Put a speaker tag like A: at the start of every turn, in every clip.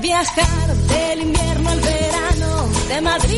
A: viajar del invierno al verano, de Madrid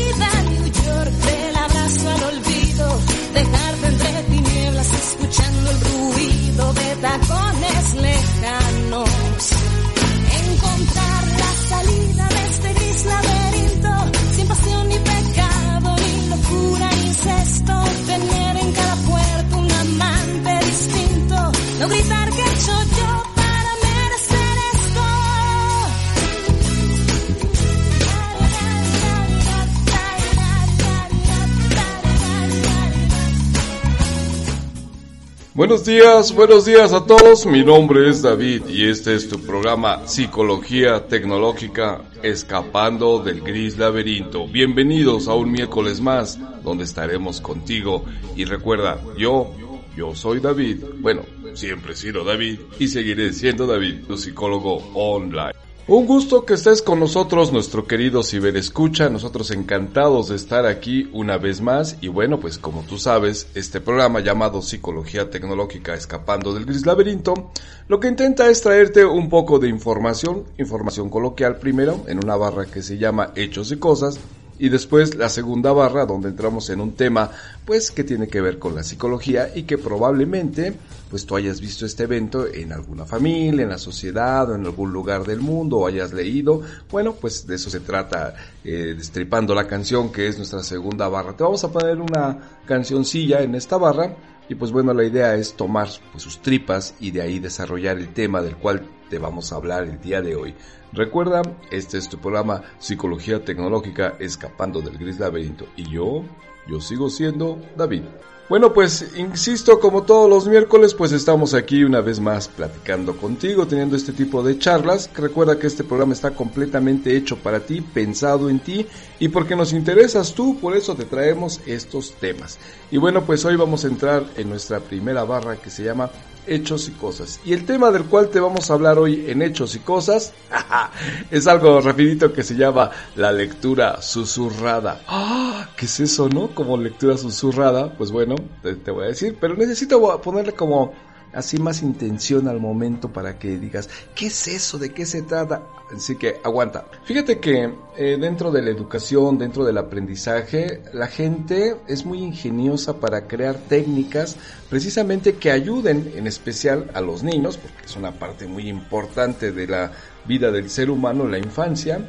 B: Buenos días, buenos días a todos. Mi nombre es David y este es tu programa Psicología Tecnológica Escapando del Gris Laberinto. Bienvenidos a un miércoles más donde estaremos contigo. Y recuerda, yo, yo soy David. Bueno, siempre he sido David y seguiré siendo David, tu psicólogo online. Un gusto que estés con nosotros, nuestro querido Ciberescucha. Nosotros encantados de estar aquí una vez más. Y bueno, pues como tú sabes, este programa llamado Psicología Tecnológica Escapando del Gris Laberinto, lo que intenta es traerte un poco de información, información coloquial primero, en una barra que se llama Hechos y Cosas. Y después la segunda barra donde entramos en un tema pues que tiene que ver con la psicología y que probablemente pues tú hayas visto este evento en alguna familia, en la sociedad o en algún lugar del mundo o hayas leído. Bueno, pues de eso se trata eh, destripando la canción que es nuestra segunda barra. Te vamos a poner una cancioncilla en esta barra y pues bueno, la idea es tomar pues, sus tripas y de ahí desarrollar el tema del cual vamos a hablar el día de hoy. Recuerda, este es tu programa Psicología Tecnológica Escapando del Gris Laberinto y yo, yo sigo siendo David. Bueno, pues insisto, como todos los miércoles, pues estamos aquí una vez más platicando contigo, teniendo este tipo de charlas. Recuerda que este programa está completamente hecho para ti, pensado en ti y porque nos interesas tú, por eso te traemos estos temas. Y bueno, pues hoy vamos a entrar en nuestra primera barra que se llama Hechos y Cosas. Y el tema del cual te vamos a hablar hoy en Hechos y Cosas es algo rapidito que se llama la lectura susurrada. ¡Ah! ¿Qué es eso, no? Como lectura susurrada, pues bueno, te, te voy a decir, pero necesito ponerle como así más intención al momento para que digas, ¿qué es eso? ¿De qué se trata? Así que aguanta. Fíjate que eh, dentro de la educación, dentro del aprendizaje, la gente es muy ingeniosa para crear técnicas precisamente que ayuden en especial a los niños, porque es una parte muy importante de la vida del ser humano, la infancia,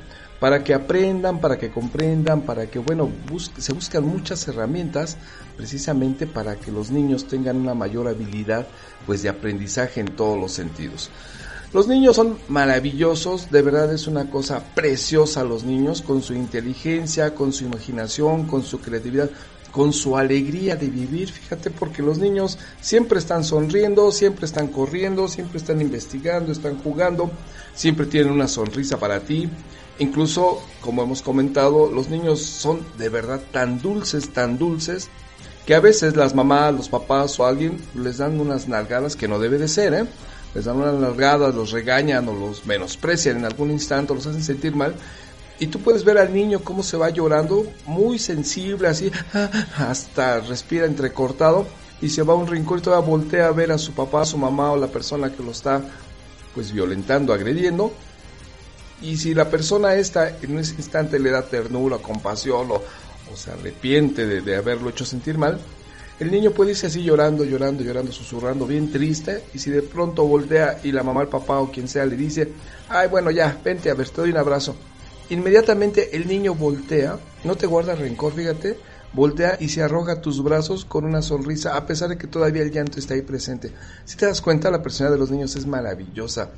B: para que aprendan, para que comprendan, para que, bueno, se buscan muchas herramientas precisamente para que los niños tengan una mayor habilidad pues de aprendizaje en todos los sentidos. Los niños son maravillosos, de verdad es una cosa preciosa los niños, con su inteligencia, con su imaginación, con su creatividad, con su alegría de vivir, fíjate, porque los niños siempre están sonriendo, siempre están corriendo, siempre están investigando, están jugando, siempre tienen una sonrisa para ti. Incluso, como hemos comentado, los niños son de verdad tan dulces, tan dulces, que a veces las mamás, los papás o alguien les dan unas nalgadas que no debe de ser, ¿eh? Les dan unas nalgadas, los regañan o los menosprecian en algún instante, los hacen sentir mal. Y tú puedes ver al niño cómo se va llorando, muy sensible, así, hasta respira entrecortado y se va a un rincón y todavía voltea a ver a su papá, a su mamá o la persona que lo está pues violentando, agrediendo. Y si la persona esta en ese instante le da ternura, compasión o, se arrepiente de, de, haberlo hecho sentir mal, el niño puede irse así llorando, llorando, llorando, susurrando, bien triste, y si de pronto voltea y la mamá, el papá o quien sea le dice, ay bueno ya, vente a ver, te doy un abrazo, inmediatamente el niño voltea, no te guarda rencor, fíjate, voltea y se arroja a tus brazos con una sonrisa, a pesar de que todavía el llanto está ahí presente. Si te das cuenta, la personalidad de los niños es maravillosa.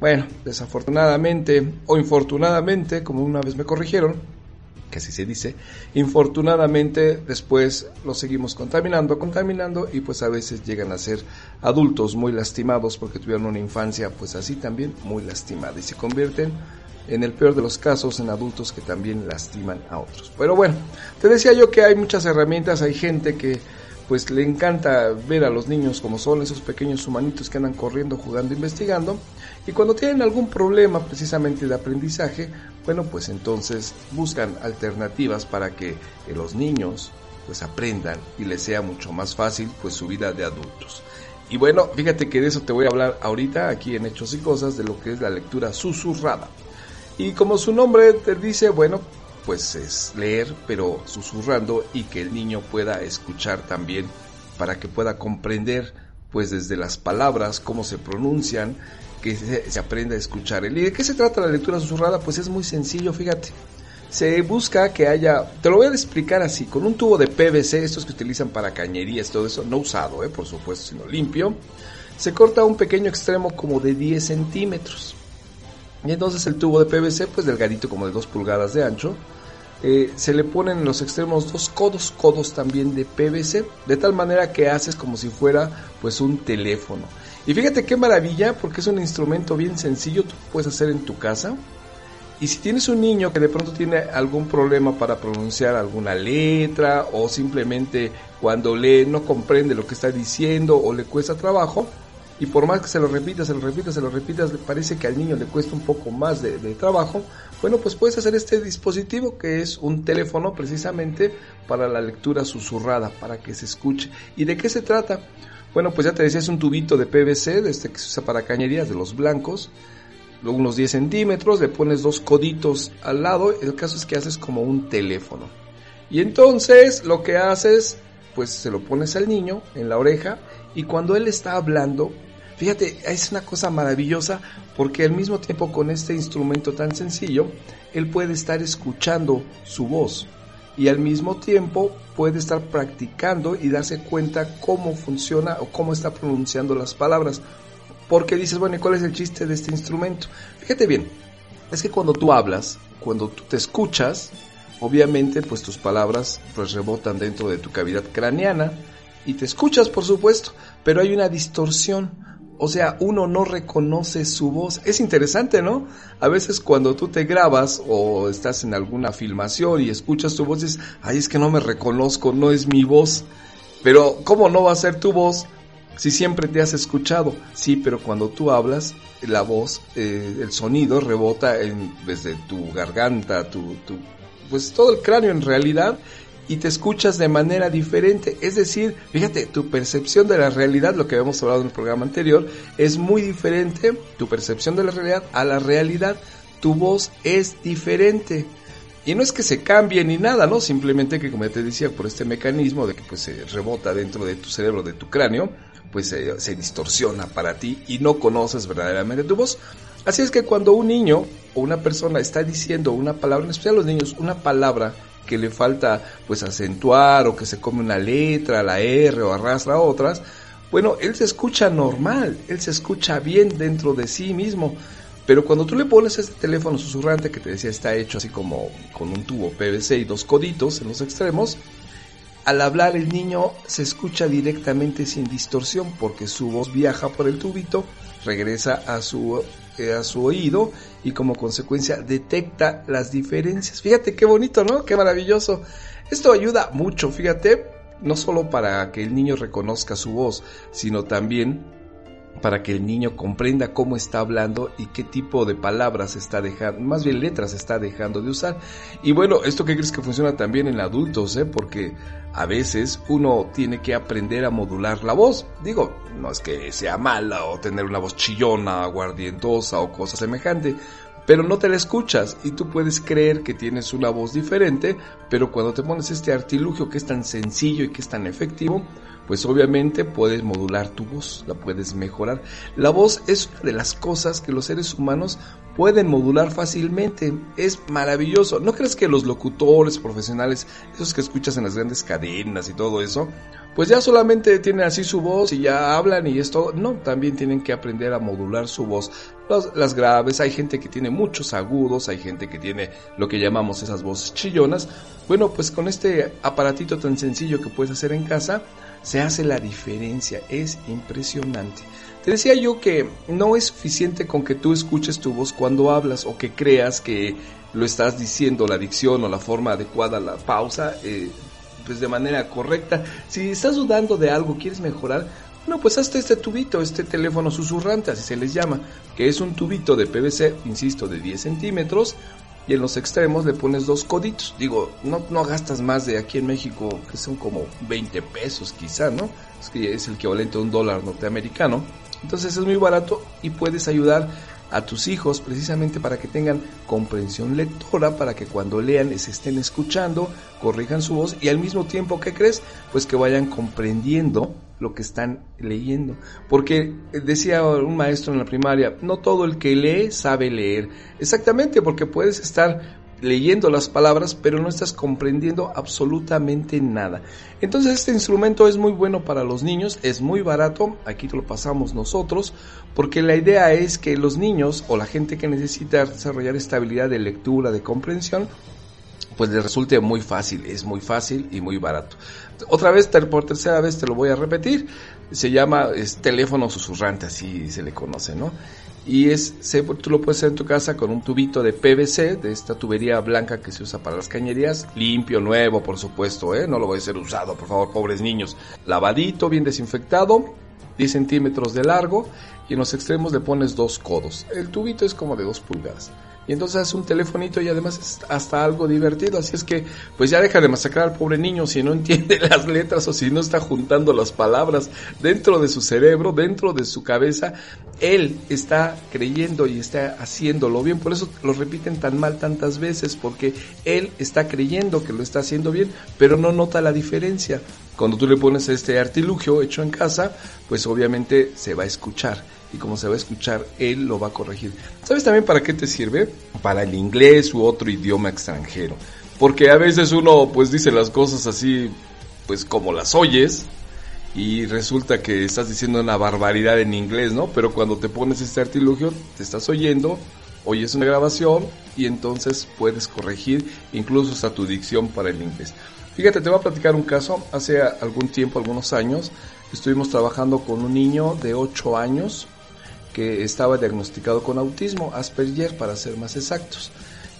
B: Bueno, desafortunadamente o infortunadamente, como una vez me corrigieron, que así se dice, infortunadamente después los seguimos contaminando, contaminando y pues a veces llegan a ser adultos muy lastimados porque tuvieron una infancia pues así también muy lastimada y se convierten en el peor de los casos en adultos que también lastiman a otros. Pero bueno, te decía yo que hay muchas herramientas, hay gente que pues le encanta ver a los niños como son esos pequeños humanitos que andan corriendo, jugando, investigando. Y cuando tienen algún problema precisamente de aprendizaje, bueno, pues entonces buscan alternativas para que los niños pues aprendan y les sea mucho más fácil pues su vida de adultos. Y bueno, fíjate que de eso te voy a hablar ahorita aquí en Hechos y Cosas, de lo que es la lectura susurrada. Y como su nombre te dice, bueno, pues es leer, pero susurrando y que el niño pueda escuchar también para que pueda comprender, pues desde las palabras, cómo se pronuncian, que se, aprenda a escuchar. ¿Y de qué se trata la lectura susurrada? Pues es muy sencillo, fíjate se busca que haya, te lo voy a explicar así, con un tubo de PVC, estos que utilizan para cañerías, todo eso, no usado, eh, por supuesto, sino limpio, se corta un pequeño extremo como de 10 centímetros. Y entonces el tubo de PVC, pues delgadito como de 2 pulgadas de ancho, eh, se le ponen en los extremos dos codos, codos también de PVC, de tal manera que haces como si fuera pues un teléfono. Y fíjate qué maravilla, porque es un instrumento bien sencillo, tú puedes hacer en tu casa, y si tienes un niño que de pronto tiene algún problema para pronunciar alguna letra o simplemente cuando lee no comprende lo que está diciendo o le cuesta trabajo, y por más que se lo repita, se lo repita, se lo repita, le parece que al niño le cuesta un poco más de, de, trabajo, bueno, pues puedes hacer este dispositivo que es un teléfono precisamente para la lectura susurrada, para que se escuche. ¿Y de qué se trata? Bueno, pues ya te decía, es un tubito de PVC, de este que se usa para cañerías, de los blancos, unos 10 centímetros, le pones dos coditos al lado, el caso es que haces como un teléfono. Y entonces lo que haces, pues se lo pones al niño en la oreja y cuando él está hablando, fíjate, es una cosa maravillosa porque al mismo tiempo con este instrumento tan sencillo, él puede estar escuchando su voz. Y al mismo tiempo puede estar practicando y darse cuenta cómo funciona o cómo está pronunciando las palabras. Porque dices, bueno, ¿y cuál es el chiste de este instrumento? Fíjate bien, es que cuando tú hablas, cuando tú te escuchas, obviamente pues tus palabras pues rebotan dentro de tu cavidad craneana y te escuchas por supuesto, pero hay una distorsión, o sea, uno no reconoce su voz. Es interesante, ¿no? A veces cuando tú te grabas o estás en alguna filmación y escuchas tu voz, dices, ay, es que no me reconozco, no es mi voz. Pero, ¿cómo no va a ser tu voz si siempre te has escuchado, sí, pero cuando tú hablas, la voz, eh, el sonido rebota en, desde tu garganta, tu, tu, pues todo el cráneo en realidad, y te escuchas de manera diferente. Es decir, fíjate, tu percepción de la realidad, lo que habíamos hablado en el programa anterior, es muy diferente, tu percepción de la realidad a la realidad. Tu voz es diferente. Y no es que se cambie ni nada, ¿no? Simplemente que, como ya te decía, por este mecanismo de que pues se rebota dentro de tu cerebro, de tu cráneo, pues se, distorsiona para ti y no conoces verdaderamente tu voz. Así es que cuando un niño o una persona está diciendo una palabra, en especial los niños, una palabra que le falta pues acentuar o que se come una letra, la R o arrastra otras, bueno, él se escucha normal, él se escucha bien dentro de sí mismo. Pero cuando tú le pones este teléfono susurrante que te decía está hecho así como con un tubo PVC y dos coditos en los extremos, al hablar el niño se escucha directamente sin distorsión porque su voz viaja por el tubito, regresa a su, a su oído y como consecuencia detecta las diferencias. Fíjate qué bonito, ¿no? Qué maravilloso. Esto ayuda mucho, fíjate, no solo para que el niño reconozca su voz, sino también para que el niño comprenda cómo está hablando y qué tipo de palabras está dejando, más bien letras está dejando de usar. Y bueno, esto que crees que funciona también en adultos, ¿eh? porque a veces uno tiene que aprender a modular la voz. Digo, no es que sea mala o tener una voz chillona, guardientosa o cosa semejante, pero no te la escuchas y tú puedes creer que tienes una voz diferente, pero cuando te pones este artilugio que es tan sencillo y que es tan efectivo, pues obviamente puedes modular tu voz, la puedes mejorar. La voz es una de las cosas que los seres humanos pueden modular fácilmente. Es maravilloso. ¿No crees que los locutores profesionales, esos que escuchas en las grandes cadenas y todo eso, pues ya solamente tienen así su voz y ya hablan y esto? No, también tienen que aprender a modular su voz. Las graves, hay gente que tiene muchos agudos, hay gente que tiene lo que llamamos esas voces chillonas. Bueno, pues con este aparatito tan sencillo que puedes hacer en casa, se hace la diferencia, es impresionante. Te decía yo que no es suficiente con que tú escuches tu voz cuando hablas o que creas que lo estás diciendo, la dicción o la forma adecuada, la pausa, eh, pues de manera correcta. Si estás dudando de algo, quieres mejorar, no, pues hasta este tubito, este teléfono susurrante, así se les llama, que es un tubito de PVC, insisto, de 10 centímetros, y en los extremos le pones dos coditos. Digo, no, no gastas más de aquí en México, que son como 20 pesos quizá, ¿no? Es que es el equivalente a un dólar norteamericano. Entonces es muy barato y puedes ayudar a tus hijos precisamente para que tengan comprensión lectora, para que cuando lean se estén escuchando, corrijan su voz y al mismo tiempo, ¿qué crees? Pues que vayan comprendiendo lo que están leyendo. Porque decía un maestro en la primaria, no todo el que lee sabe leer. Exactamente, porque puedes estar leyendo las palabras, pero no estás comprendiendo absolutamente nada. Entonces este instrumento es muy bueno para los niños, es muy barato, aquí lo pasamos nosotros, porque la idea es que los niños o la gente que necesita desarrollar estabilidad de lectura, de comprensión, pues les resulte muy fácil, es muy fácil y muy barato. Otra vez, por tercera vez te lo voy a repetir, se llama es, teléfono susurrante, así se le conoce, ¿no? Y es tú lo puedes hacer en tu casa con un tubito de PVC, de esta tubería blanca que se usa para las cañerías, limpio, nuevo, por supuesto, ¿eh? no lo voy a ser usado, por favor, pobres niños, lavadito, bien desinfectado, 10 centímetros de largo y en los extremos le pones dos codos. El tubito es como de dos pulgadas y entonces es un telefonito y además es hasta algo divertido, así es que pues ya deja de masacrar al pobre niño si no entiende las letras o si no está juntando las palabras dentro de su cerebro, dentro de su cabeza, él está creyendo y está haciéndolo bien, por eso lo repiten tan mal tantas veces, porque él está creyendo que lo está haciendo bien, pero no nota la diferencia. Cuando tú le pones este artilugio hecho en casa, pues obviamente se va a escuchar y como se va a escuchar, él lo va a corregir. ¿Sabes también para qué te sirve? Para el inglés u otro idioma extranjero. Porque a veces uno pues dice las cosas así, pues como las oyes, y resulta que estás diciendo una barbaridad en inglés, ¿no? Pero cuando te pones este artilugio, te estás oyendo, oyes una grabación y entonces puedes corregir incluso hasta tu dicción para el inglés. Fíjate, te voy a platicar un caso. Hace algún tiempo, algunos años, estuvimos trabajando con un niño de 8 años que estaba diagnosticado con autismo, Asperger para ser más exactos.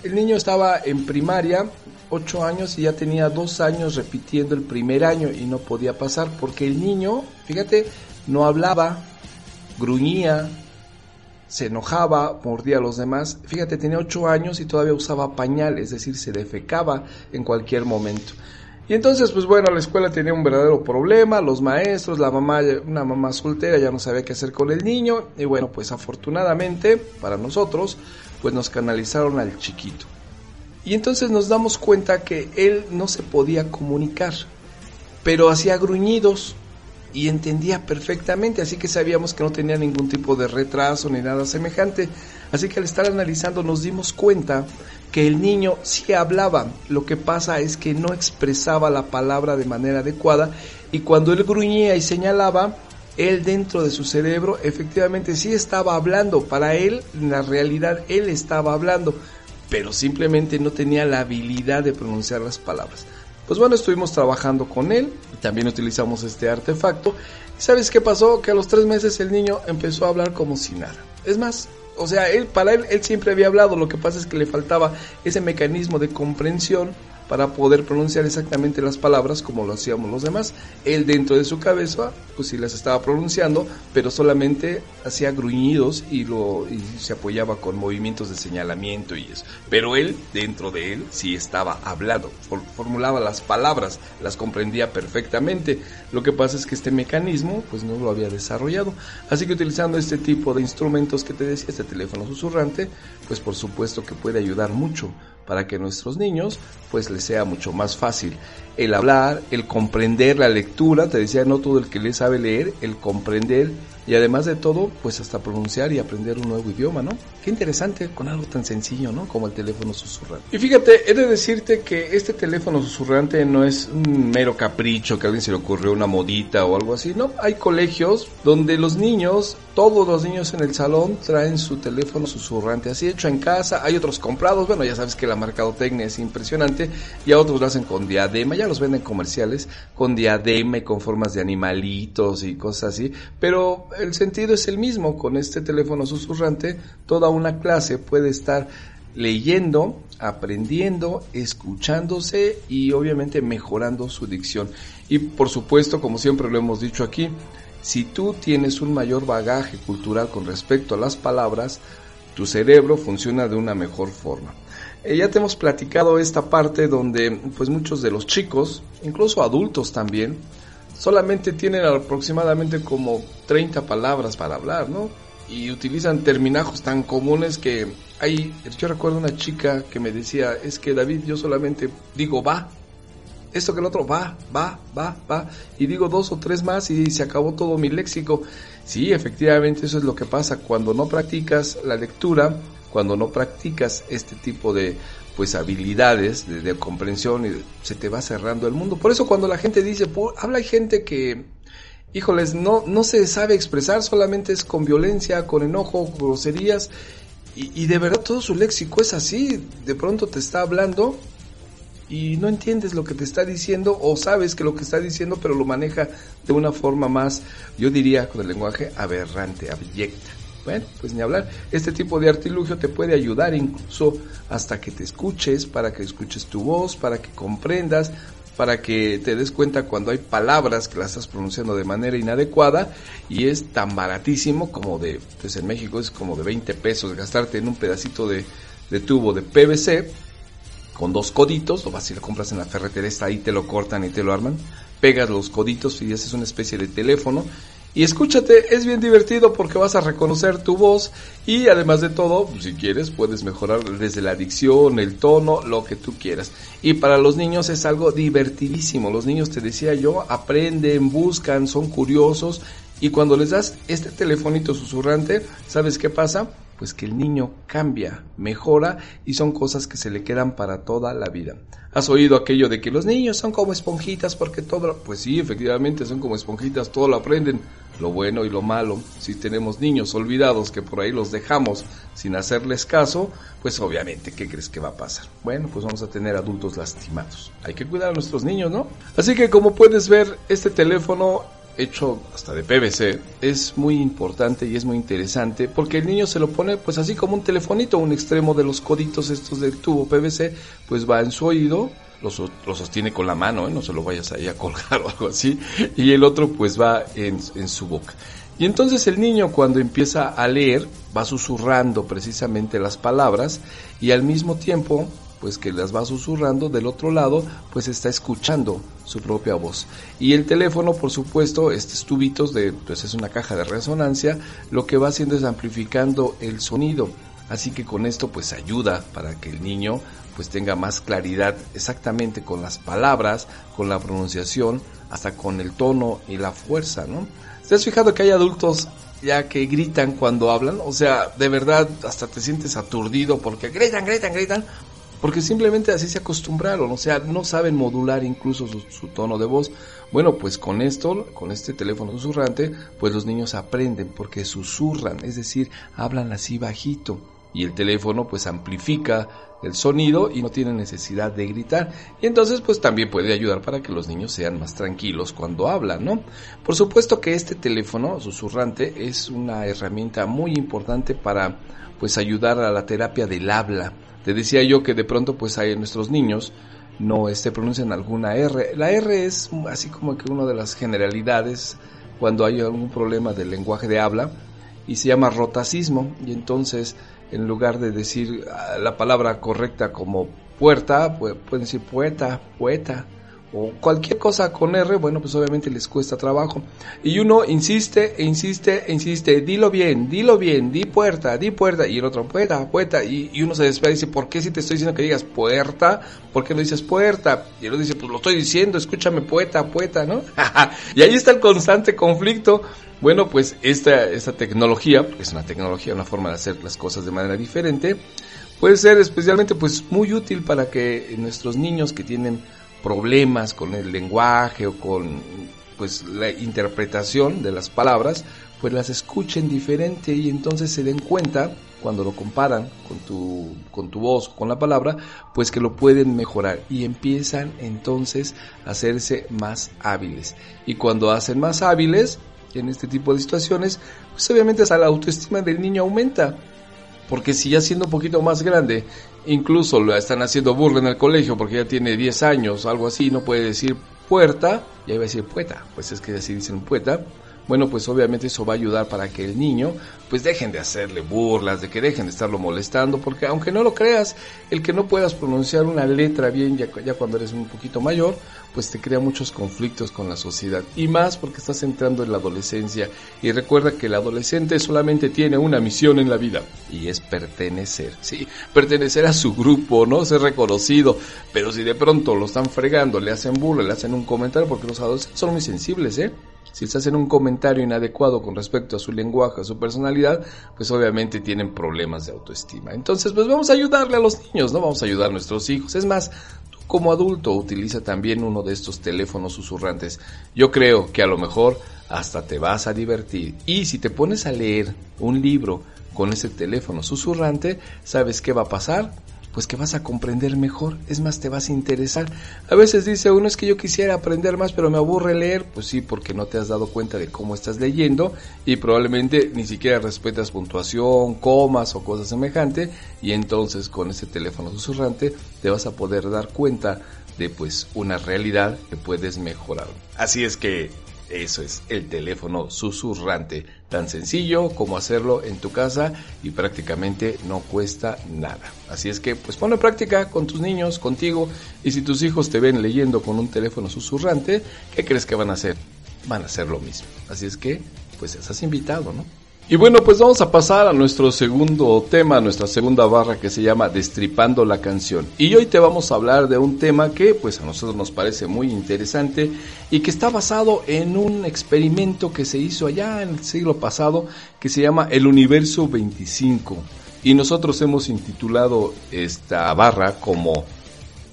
B: El niño estaba en primaria, 8 años, y ya tenía 2 años repitiendo el primer año y no podía pasar porque el niño, fíjate, no hablaba, gruñía, se enojaba, mordía a los demás. Fíjate, tenía 8 años y todavía usaba pañal, es decir, se defecaba en cualquier momento. Y entonces, pues bueno, la escuela tenía un verdadero problema, los maestros, la mamá, una mamá soltera ya no sabía qué hacer con el niño, y bueno, pues afortunadamente para nosotros, pues nos canalizaron al chiquito. Y entonces nos damos cuenta que él no se podía comunicar, pero hacía gruñidos y entendía perfectamente, así que sabíamos que no tenía ningún tipo de retraso ni nada semejante. Así que al estar analizando nos dimos cuenta que el niño sí hablaba, lo que pasa es que no expresaba la palabra de manera adecuada y cuando él gruñía y señalaba, él dentro de su cerebro efectivamente sí estaba hablando, para él en la realidad él estaba hablando, pero simplemente no tenía la habilidad de pronunciar las palabras. Pues bueno, estuvimos trabajando con él, también utilizamos este artefacto. ¿Y sabes qué pasó? Que a los tres meses el niño empezó a hablar como si nada. Es más, o sea, él, para él, él siempre había hablado, lo que pasa es que le faltaba ese mecanismo de comprensión para poder pronunciar exactamente las palabras como lo hacíamos los demás. Él dentro de su cabeza, pues sí las estaba pronunciando, pero solamente hacía gruñidos y, lo, y se apoyaba con movimientos de señalamiento y eso. Pero él, dentro de él, sí estaba hablando, formulaba las palabras, las comprendía perfectamente. Lo que pasa es que este mecanismo, pues no lo había desarrollado. Así que utilizando este tipo de instrumentos que te decía, este teléfono susurrante, pues por supuesto que puede ayudar mucho para que nuestros niños pues les sea mucho más fácil. El hablar, el comprender la lectura, te decía no todo el que le sabe leer, el comprender y además de todo, pues hasta pronunciar y aprender un nuevo idioma, ¿no? Qué interesante con algo tan sencillo, ¿no? Como el teléfono susurrante. Y fíjate, he de decirte que este teléfono susurrante no es un mero capricho que a alguien se le ocurrió una modita o algo así, ¿no? Hay colegios donde los niños, todos los niños en el salón traen su teléfono susurrante, así hecho en casa, hay otros comprados, bueno, ya sabes que la mercadotecnia es impresionante, y a otros lo hacen con diadema, ya los venden comerciales, con diadema y con formas de animalitos y cosas así, pero el sentido es el mismo. Con este teléfono susurrante, toda una clase puede estar leyendo, aprendiendo, escuchándose y obviamente mejorando su dicción. Y por supuesto, como siempre lo hemos dicho aquí, si tú tienes un mayor bagaje cultural con respecto a las palabras, tu cerebro funciona de una mejor forma. eh, ya te hemos platicado esta parte donde pues muchos de los chicos, incluso adultos también, solamente tienen aproximadamente como 30 palabras para hablar, ¿no? Y utilizan terminajos tan comunes que hay, yo recuerdo una chica que me decía, es que David, yo solamente digo va, esto que el otro va, va, va, va, y digo dos o tres más y se acabó todo mi léxico. Sí, efectivamente eso es lo que pasa cuando no practicas la lectura, cuando no practicas este tipo de pues habilidades de, comprensión y se te va cerrando el mundo. Por eso cuando la gente dice, habla hay gente que, híjoles, no, no se sabe expresar, solamente es con violencia, con enojo, groserías, y, y de verdad todo su léxico es así, de pronto te está hablando y no entiendes lo que te está diciendo o sabes que lo que está diciendo pero lo maneja de una forma más, yo diría con el lenguaje aberrante, abyecta. Bueno, pues ni hablar. Este tipo de artilugio te puede ayudar incluso hasta que te escuches, para que escuches tu voz, para que comprendas, para que te des cuenta cuando hay palabras que las estás pronunciando de manera inadecuada y es tan baratísimo como de, pues en México es como de 20 pesos gastarte en un pedacito de, de tubo de PVC con dos coditos, lo vas y lo compras en la ferretería, ahí, te lo cortan y te lo arman, pegas los coditos y haces una especie de teléfono y escúchate, es bien divertido porque vas a reconocer tu voz y además de todo, si quieres, puedes mejorar desde la dicción, el tono, lo que tú quieras. Y para los niños es algo divertidísimo. Los niños, te decía yo, aprenden, buscan, son curiosos y cuando les das este telefonito susurrante, ¿sabes qué pasa? pues que el niño cambia, mejora y son cosas que se le quedan para toda la vida. ¿Has oído aquello de que los niños son como esponjitas porque todo, pues sí, efectivamente son como esponjitas, todo lo aprenden, lo bueno y lo malo. Si tenemos niños olvidados que por ahí los dejamos sin hacerles caso, pues obviamente, ¿qué crees que va a pasar? Bueno, pues vamos a tener adultos lastimados. Hay que cuidar a nuestros niños, ¿no? Así que como puedes ver, este teléfono hecho hasta de PVC es muy importante y es muy interesante porque el niño se lo pone pues así como un telefonito, un extremo de los coditos estos del tubo PVC pues va en su oído, lo, sostiene con la mano, ¿eh? no se lo vayas ahí a colgar o algo así, y el otro pues va en, en su boca. Y entonces el niño cuando empieza a leer va susurrando precisamente las palabras y al mismo tiempo pues que las va susurrando del otro lado, pues está escuchando su propia voz. Y el teléfono, por supuesto, estos tubitos de, pues es una caja de resonancia, lo que va haciendo es amplificando el sonido. Así que con esto pues ayuda para que el niño pues tenga más claridad exactamente con las palabras, con la pronunciación, hasta con el tono y la fuerza, ¿no? ¿Te has fijado que hay adultos ya que gritan cuando hablan? O sea, de verdad hasta te sientes aturdido porque gritan, gritan, gritan, porque simplemente así se acostumbraron, o sea, no saben modular incluso su, tono de voz. Bueno, pues con esto, con este teléfono susurrante, pues los niños aprenden porque susurran, es decir, hablan así bajito y el teléfono pues amplifica el sonido y no tiene necesidad de gritar. Y entonces pues también puede ayudar para que los niños sean más tranquilos cuando hablan, ¿no? Por supuesto que este teléfono susurrante es una herramienta muy importante para pues ayudar a la terapia del habla te decía yo que de pronto pues hay nuestros niños no este, pronuncian alguna R. La R es así como que una de las generalidades cuando hay algún problema del lenguaje de habla y se llama rotacismo y entonces en lugar de decir ah, la palabra correcta como puerta, pueden decir poeta, poeta, o cualquier cosa con R, bueno, pues obviamente les cuesta trabajo. Y uno insiste, e insiste, e insiste, dilo bien, dilo bien, di puerta, di puerta, y el otro, puerta, puerta, y, uno se despega y dice, ¿por qué si te estoy diciendo que digas puerta? ¿Por qué no dices puerta? Y el otro dice, pues lo estoy diciendo, escúchame, poeta, poeta, ¿no? y ahí está el constante conflicto. Bueno, pues esta, esta tecnología, es una tecnología, una forma de hacer las cosas de manera diferente, puede ser especialmente pues muy útil para que nuestros niños que tienen problemas con el lenguaje o con pues la interpretación de las palabras, pues las escuchen diferente y entonces se den cuenta cuando lo comparan con tu, con tu voz, con la palabra, pues que lo pueden mejorar y empiezan entonces a hacerse más hábiles. Y cuando hacen más hábiles en este tipo de situaciones, pues obviamente la autoestima del niño aumenta. Porque si ya siendo un poquito más grande incluso lo están haciendo burla en el colegio porque ya tiene 10 años, algo así, no puede decir puerta, ya iba a decir pueta, pues es que así dicen pueta, bueno, pues obviamente eso va a ayudar para que el niño pues dejen de hacerle burlas, de que dejen de estarlo molestando, porque aunque no lo creas, el que no puedas pronunciar una letra bien ya, ya cuando eres un poquito mayor, pues te crea muchos conflictos con la sociedad. Y más porque estás entrando en la adolescencia. Y recuerda que el adolescente solamente tiene una misión en la vida y es pertenecer, sí, pertenecer a su grupo, no ser reconocido, pero si de pronto lo están fregando, le hacen burla, le hacen un comentario porque los adolescentes son muy sensibles, ¿eh? Si se hacen un comentario inadecuado con respecto a su lenguaje, a su personalidad, pues obviamente tienen problemas de autoestima. Entonces, pues vamos a ayudarle a los niños, ¿no? Vamos a ayudar a nuestros hijos. Es más, como adulto utiliza también uno de estos teléfonos susurrantes. Yo creo que a lo mejor hasta te vas a divertir. Y si te pones a leer un libro con ese teléfono susurrante, ¿sabes qué va a pasar? Pues que vas a comprender mejor, es más, te vas a interesar. A veces dice uno es que yo quisiera aprender más, pero me aburre leer, pues sí, porque no te has dado cuenta de cómo estás leyendo y probablemente ni siquiera respetas puntuación, comas o cosas semejantes y entonces con ese teléfono susurrante te vas a poder dar cuenta de pues una realidad que puedes mejorar. Así es que eso es el teléfono susurrante, tan sencillo como hacerlo en tu casa y prácticamente no cuesta nada. Así es que pues ponlo práctica con tus niños, contigo y si tus hijos te ven leyendo con un teléfono susurrante, ¿qué crees que van a hacer? Van a hacer lo mismo. Así es que pues estás invitado, ¿no? Y bueno, pues vamos a pasar a nuestro segundo tema, nuestra segunda barra que se llama Destripando la canción. Y hoy te vamos a hablar de un tema que pues a nosotros nos parece muy interesante y que está basado en un experimento que se hizo allá en el siglo pasado que se llama el Universo 25. Y nosotros hemos intitulado esta barra como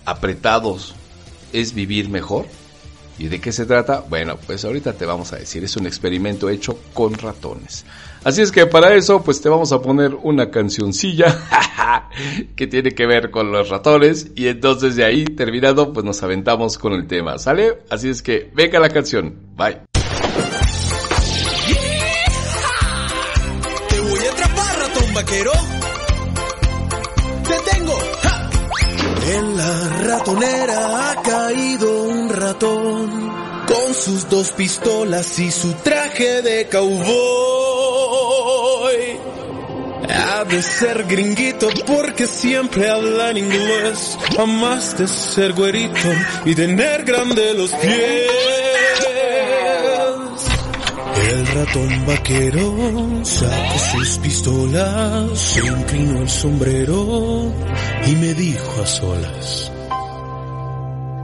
B: Apretados es vivir mejor. ¿Y de qué se trata? Bueno, pues ahorita te vamos a decir, es un experimento hecho con ratones. Así es que para eso, pues te vamos a poner una cancioncilla que tiene que ver con los ratones. Y entonces de ahí, terminado, pues nos aventamos con el tema. ¿Sale? Así es que venga la canción. Bye.
C: Te voy a atrapar, ratón vaquero. En la ratonera ha caído un ratón con sus dos pistolas y su traje de cowboy. Ha de ser gringuito porque siempre habla en inglés. A más de ser güerito y tener grande los pies. El ratón vaquero sacó sus pistolas, se inclinó el sombrero y me dijo a solas.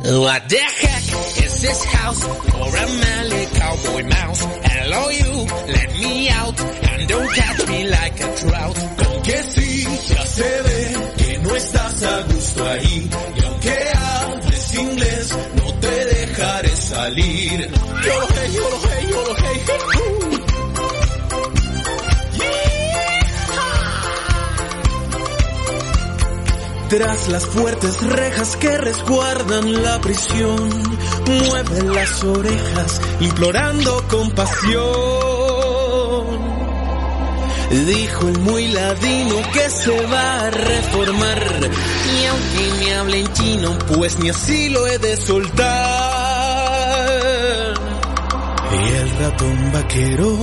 C: What the heck is this house for a manly cowboy mouse? Hello you, let me out and don't catch me like a trout. Con que sí, ya se ve que no estás a gusto ahí y aunque hables inglés no te dejaré salir. Yo lo hey, yo lo hey, yo lo hey, hey, Tras las fuertes rejas que resguardan la prisión, mueve las orejas implorando compasión. Dijo el muy ladino que se va a reformar. Y aunque me hable en chino, pues ni así lo he de soltar. Y el ratón vaquero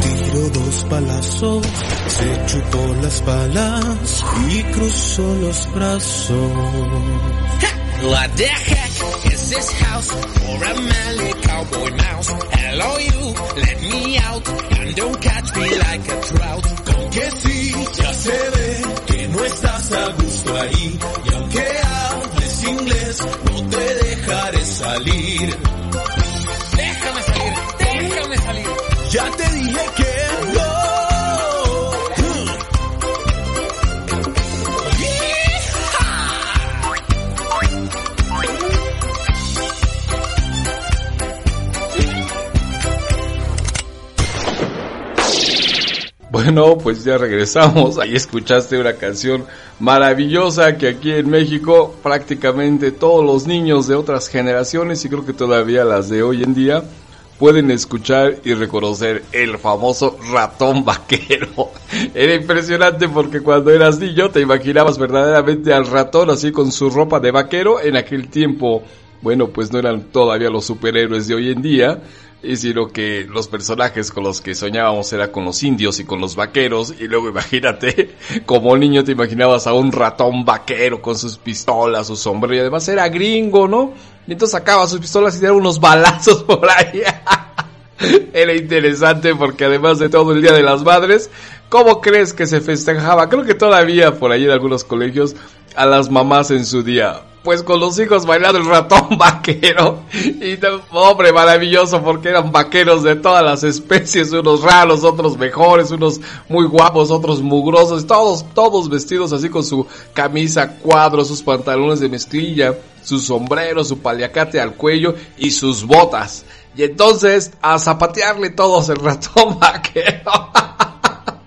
C: tiró dos palazos, se chupó las balas y cruzó los brazos. What the heck is this house for a manly cowboy mouse? Hello you, let me out and don't catch me like a trout. Con que sí, ya se ve que no estás a gusto ahí y aunque hables inglés no te dejaré salir. Ya te dije que no.
B: Bueno, pues ya regresamos. Ahí escuchaste una canción maravillosa que aquí en México prácticamente todos los niños de otras generaciones y creo que todavía las de hoy en día pueden escuchar y reconocer el famoso ratón vaquero. Era impresionante porque cuando eras niño te imaginabas verdaderamente al ratón así con su ropa de vaquero. En aquel tiempo, bueno, pues no eran todavía los superhéroes de hoy en día. y sino que los personajes con los que soñábamos era con los indios y con los vaqueros y luego imagínate, como niño te imaginabas a un ratón vaquero con sus pistolas, su sombrero y además era gringo, ¿no? Y entonces sacaba sus pistolas y daba unos balazos por ahí. Era interesante porque además de todo el Día de las Madres, ¿cómo crees que se festejaba? Creo que todavía por ahí en algunos colegios a las mamás en su día pues con los hijos bailando el ratón vaquero. Y hombre, maravilloso porque eran vaqueros de todas las especies, unos raros, otros mejores, unos muy guapos, otros mugrosos, todos, todos vestidos así con su camisa cuadro, sus pantalones de mezclilla, su sombrero, su paliacate al cuello y sus botas. Y entonces a zapatearle todos el ratón vaquero.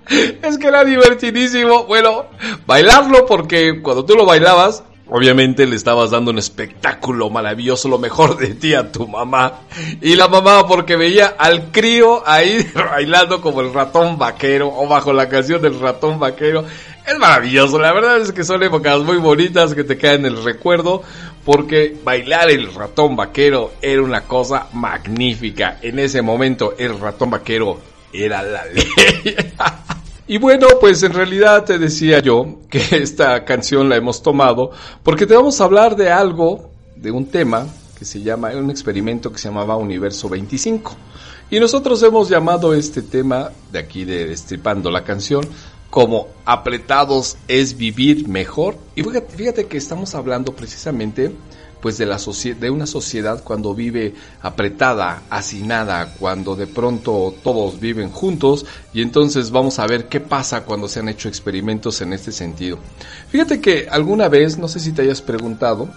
B: Es que era divertidísimo. Bueno, bailarlo porque cuando tú lo bailabas, Obviamente le estabas dando un espectáculo maravilloso, lo mejor de ti a tu mamá. Y la mamá porque veía al crío ahí bailando como el ratón vaquero o bajo la canción del ratón vaquero. Es maravilloso, la verdad es que son épocas muy bonitas que te quedan en el recuerdo porque bailar el ratón vaquero era una cosa magnífica. En ese momento el ratón vaquero era la ley. Y bueno, pues en realidad te decía yo que esta canción la hemos tomado porque te vamos a hablar de algo, de un tema que se llama, un experimento que se llamaba Universo 25. Y nosotros hemos llamado este tema de aquí de Destripando la canción como apretados es vivir mejor. Y fíjate, fíjate que estamos hablando precisamente pues de la de una sociedad cuando vive apretada, hacinada, cuando de pronto todos viven juntos y entonces vamos a ver qué pasa cuando se han hecho experimentos en este sentido. Fíjate que alguna vez, no sé si te hayas preguntado,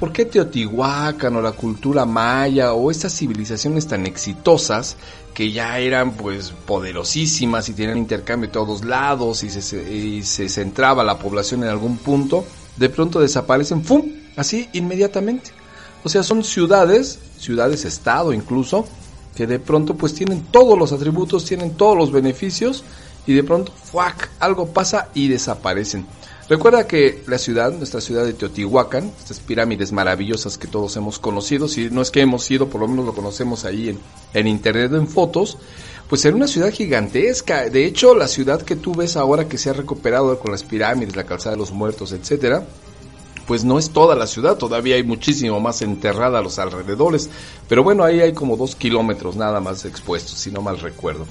B: ¿por qué Teotihuacán o la cultura maya o estas civilizaciones tan exitosas que ya eran pues poderosísimas y tenían intercambio de todos lados y se, y se centraba la población en algún punto, de pronto desaparecen, ¡fum! Así inmediatamente. O sea, son ciudades, ciudades-estado incluso, que de pronto pues tienen todos los atributos, tienen todos los beneficios y de pronto, ¡fuac! algo pasa y desaparecen. Recuerda que la ciudad, nuestra ciudad de Teotihuacán, estas pirámides maravillosas que todos hemos conocido, si no es que hemos ido, por lo menos lo conocemos ahí en, en internet en fotos, pues era una ciudad gigantesca. De hecho, la ciudad que tú ves ahora que se ha recuperado con las pirámides, la calzada de los muertos, etcétera, pues no es toda la ciudad, todavía hay muchísimo más enterrada a los alrededores, pero bueno, ahí hay como dos kilómetros nada más expuestos, si no mal recuerdo.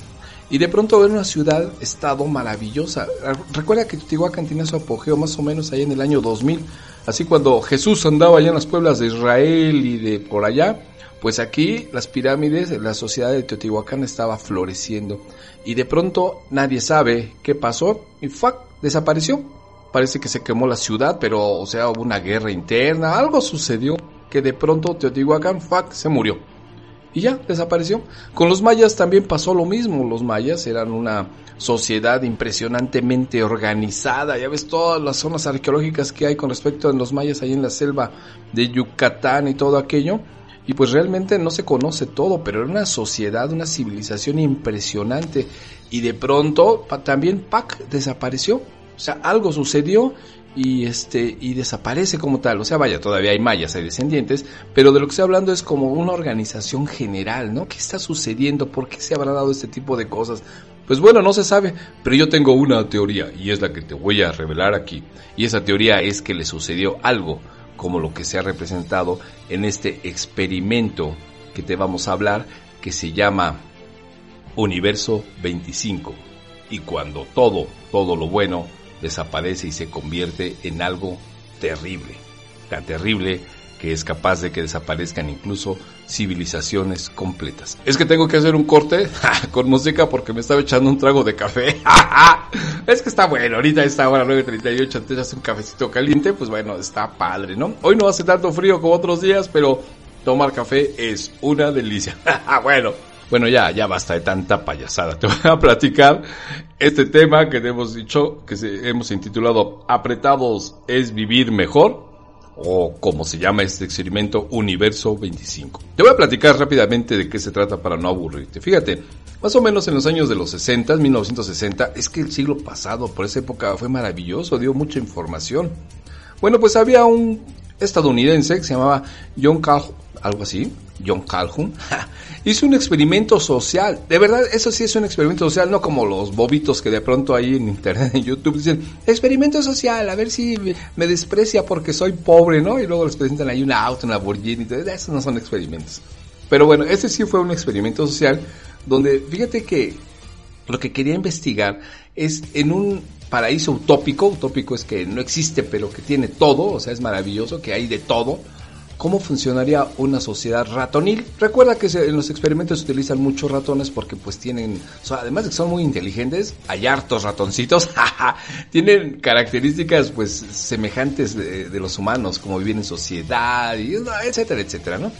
B: Y de pronto ver una ciudad, estado maravillosa. Recuerda que Teotihuacán tiene su apogeo más o menos ahí en el año 2000. Así cuando Jesús andaba allá en las pueblas de Israel y de por allá, pues aquí las pirámides, la sociedad de Teotihuacán estaba floreciendo. Y de pronto nadie sabe qué pasó y ¡fuck! desapareció parece que se quemó la ciudad, pero, o sea, hubo una guerra interna, algo sucedió que de pronto Teotihuacán, fuck, se murió. Y ya, desapareció. Con los mayas también pasó lo mismo. Los mayas eran una sociedad impresionantemente organizada. Ya ves todas las zonas arqueológicas que hay con respecto a los mayas ahí en la selva de Yucatán y todo aquello. Y pues realmente no se conoce todo, pero era una sociedad, una civilización impresionante. Y de pronto también Pac desapareció. O sea, algo sucedió y este y desaparece como tal. O sea, vaya, todavía hay mayas, hay descendientes, pero de lo que estoy hablando es como una organización general, ¿no? ¿Qué está sucediendo? ¿Por qué se habrá dado este tipo de cosas? Pues bueno, no se sabe, pero yo tengo una teoría y es la que te voy a revelar aquí. Y esa teoría es que le sucedió algo como lo que se ha representado en este experimento que te vamos a hablar que se llama Universo 25. Y cuando todo, todo lo bueno desaparece y se convierte en algo terrible, tan terrible que es capaz de que desaparezcan incluso civilizaciones completas. Es que tengo que hacer un corte con música porque me estaba echando un trago de café. es que está bueno, ahorita está hora 9.38, antes hace un cafecito caliente, pues bueno, está padre, ¿no? Hoy no hace tanto frío como otros días, pero tomar café es una delicia. bueno. Bueno, ya, ya basta de tanta payasada. Te voy a platicar este tema que hemos dicho, que hemos intitulado Apretados es vivir mejor, o como se llama este experimento, Universo 25. Te voy a platicar rápidamente de qué se trata para no aburrirte. Fíjate, más o menos en los años de los 60, 1960, es que el siglo pasado, por esa época, fue maravilloso, dio mucha información. Bueno, pues había un estadounidense que se llamaba John Calhoun, algo así, John Calhoun, hizo un experimento social. De verdad, eso sí es un experimento social, no como los bobitos que de pronto ahí en internet, en YouTube dicen, experimento social, a ver si me desprecia porque soy pobre, ¿no? Y luego les presentan ahí un auto, una Lamborghini, esos no son experimentos. Pero bueno, este sí fue un experimento social donde, fíjate que lo que quería investigar es en un paraíso utópico, utópico es que no existe pero que tiene todo, o sea, es maravilloso, que hay de todo, cómo funcionaría una sociedad ratonil. Recuerda que en los experimentos se utilizan muchos ratones porque pues tienen, además de que son muy inteligentes, hay hartos ratoncitos, tienen características pues semejantes de, los humanos, como vivir en sociedad, y, etcétera, etcétera, ¿no?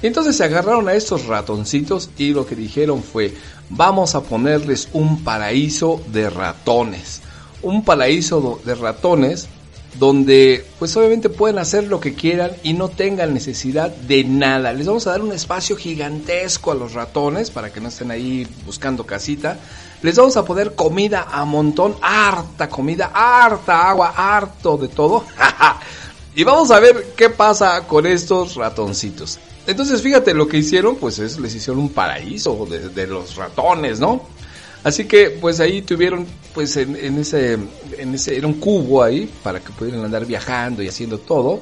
B: Y entonces se agarraron a estos ratoncitos y lo que dijeron fue, vamos a ponerles un paraíso de ratones. Un paraíso de ratones donde pues obviamente pueden hacer lo que quieran y no tengan necesidad de nada. Les vamos a dar un espacio gigantesco a los ratones para que no estén ahí buscando casita. Les vamos a poner comida a montón, harta comida, harta agua, harto de todo. y vamos a ver qué pasa con estos ratoncitos. Entonces fíjate lo que hicieron, pues es, les hicieron un paraíso de, de los ratones, ¿no? Así que pues ahí tuvieron pues en, ese en ese era un cubo ahí para que pudieran andar viajando y haciendo todo.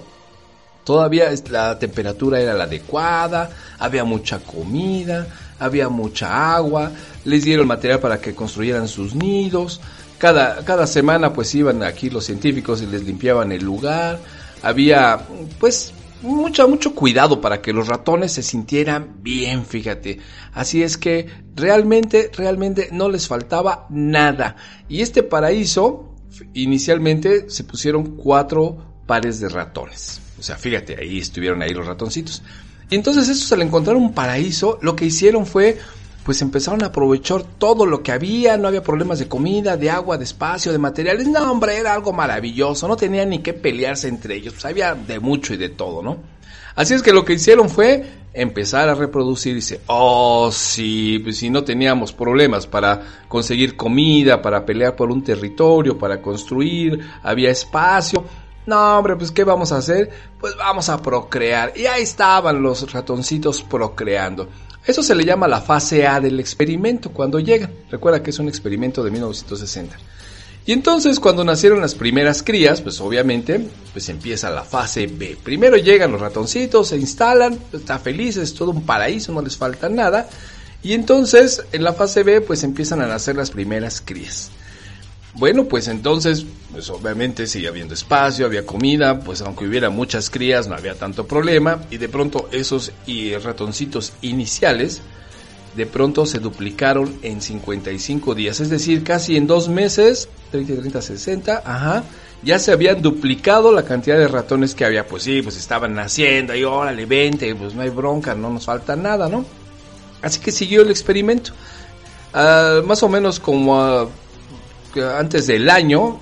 B: Todavía la temperatura era la adecuada, había mucha comida, había mucha agua, les dieron material para que construyeran sus nidos. Cada, cada semana pues iban aquí los científicos y les limpiaban el lugar. Había pues mucho, mucho cuidado para que los ratones se sintieran bien, fíjate. Así es que realmente, realmente no les faltaba nada. Y este paraíso, inicialmente se pusieron cuatro pares de ratones. O sea, fíjate, ahí estuvieron ahí los ratoncitos. Y entonces estos al encontrar un paraíso, lo que hicieron fue pues empezaron a aprovechar todo lo que había, no había problemas de comida, de agua, de espacio, de materiales, no hombre, era algo maravilloso, no tenían ni que pelearse entre ellos, pues había de mucho y de todo, ¿no? Así es que lo que hicieron fue empezar a reproducirse. Oh, sí, pues si no teníamos problemas para conseguir comida, para pelear por un territorio, para construir, había espacio. No, hombre, pues ¿qué vamos a hacer? Pues vamos a procrear. Y ahí estaban los ratoncitos procreando. Eso se le llama la fase A del experimento cuando llegan. Recuerda que es un experimento de 1960. Y entonces cuando nacieron las primeras crías, pues obviamente pues empieza la fase B. Primero llegan los ratoncitos, se instalan, están felices, es todo un paraíso, no les falta nada. Y entonces en la fase B pues empiezan a nacer las primeras crías. Bueno, pues entonces, pues obviamente sigue habiendo espacio, había comida, pues aunque hubiera muchas crías no había tanto problema y de pronto esos ratoncitos iniciales de pronto se duplicaron en 55 días, es decir, casi en dos meses, 30, 30, 60, ajá, ya se habían duplicado la cantidad de ratones que había, pues sí, pues estaban naciendo y órale, vente, pues no hay bronca, no nos falta nada, ¿no? Así que siguió el experimento. Uh, más o menos como uh, antes del año,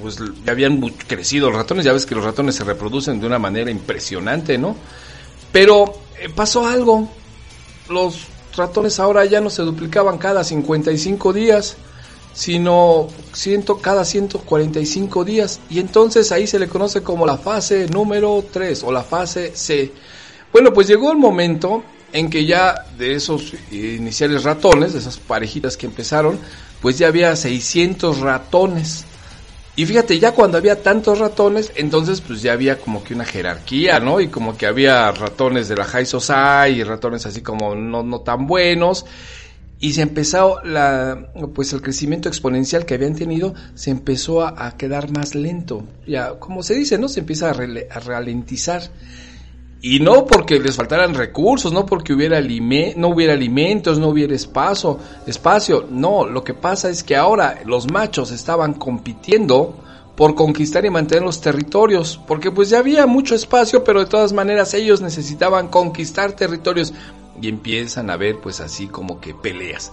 B: pues ya habían crecido los ratones, ya ves que los ratones se reproducen de una manera impresionante, ¿no? Pero eh, pasó algo, los ratones ahora ya no se duplicaban cada 55 días, sino ciento, cada 145 días, y entonces ahí se le conoce como la fase número 3 o la fase C. Bueno, pues llegó el momento en que ya de esos iniciales ratones, de esas parejitas que empezaron, pues ya había 600 ratones. Y fíjate, ya cuando había tantos ratones, entonces pues ya había como que una jerarquía, ¿no? Y como que había ratones de la High Society y ratones así como no, no tan buenos. Y se empezó la, pues el crecimiento exponencial que habían tenido se empezó a, quedar más lento. Ya, como se dice, ¿no? Se empieza a, a ralentizar. Y no porque les faltaran recursos, no porque hubiera no hubiera alimentos, no hubiera espacio, espacio. No, lo que pasa es que ahora los machos estaban compitiendo por conquistar y mantener los territorios, porque pues ya había mucho espacio, pero de todas maneras ellos necesitaban conquistar territorios y empiezan a ver pues así como que peleas.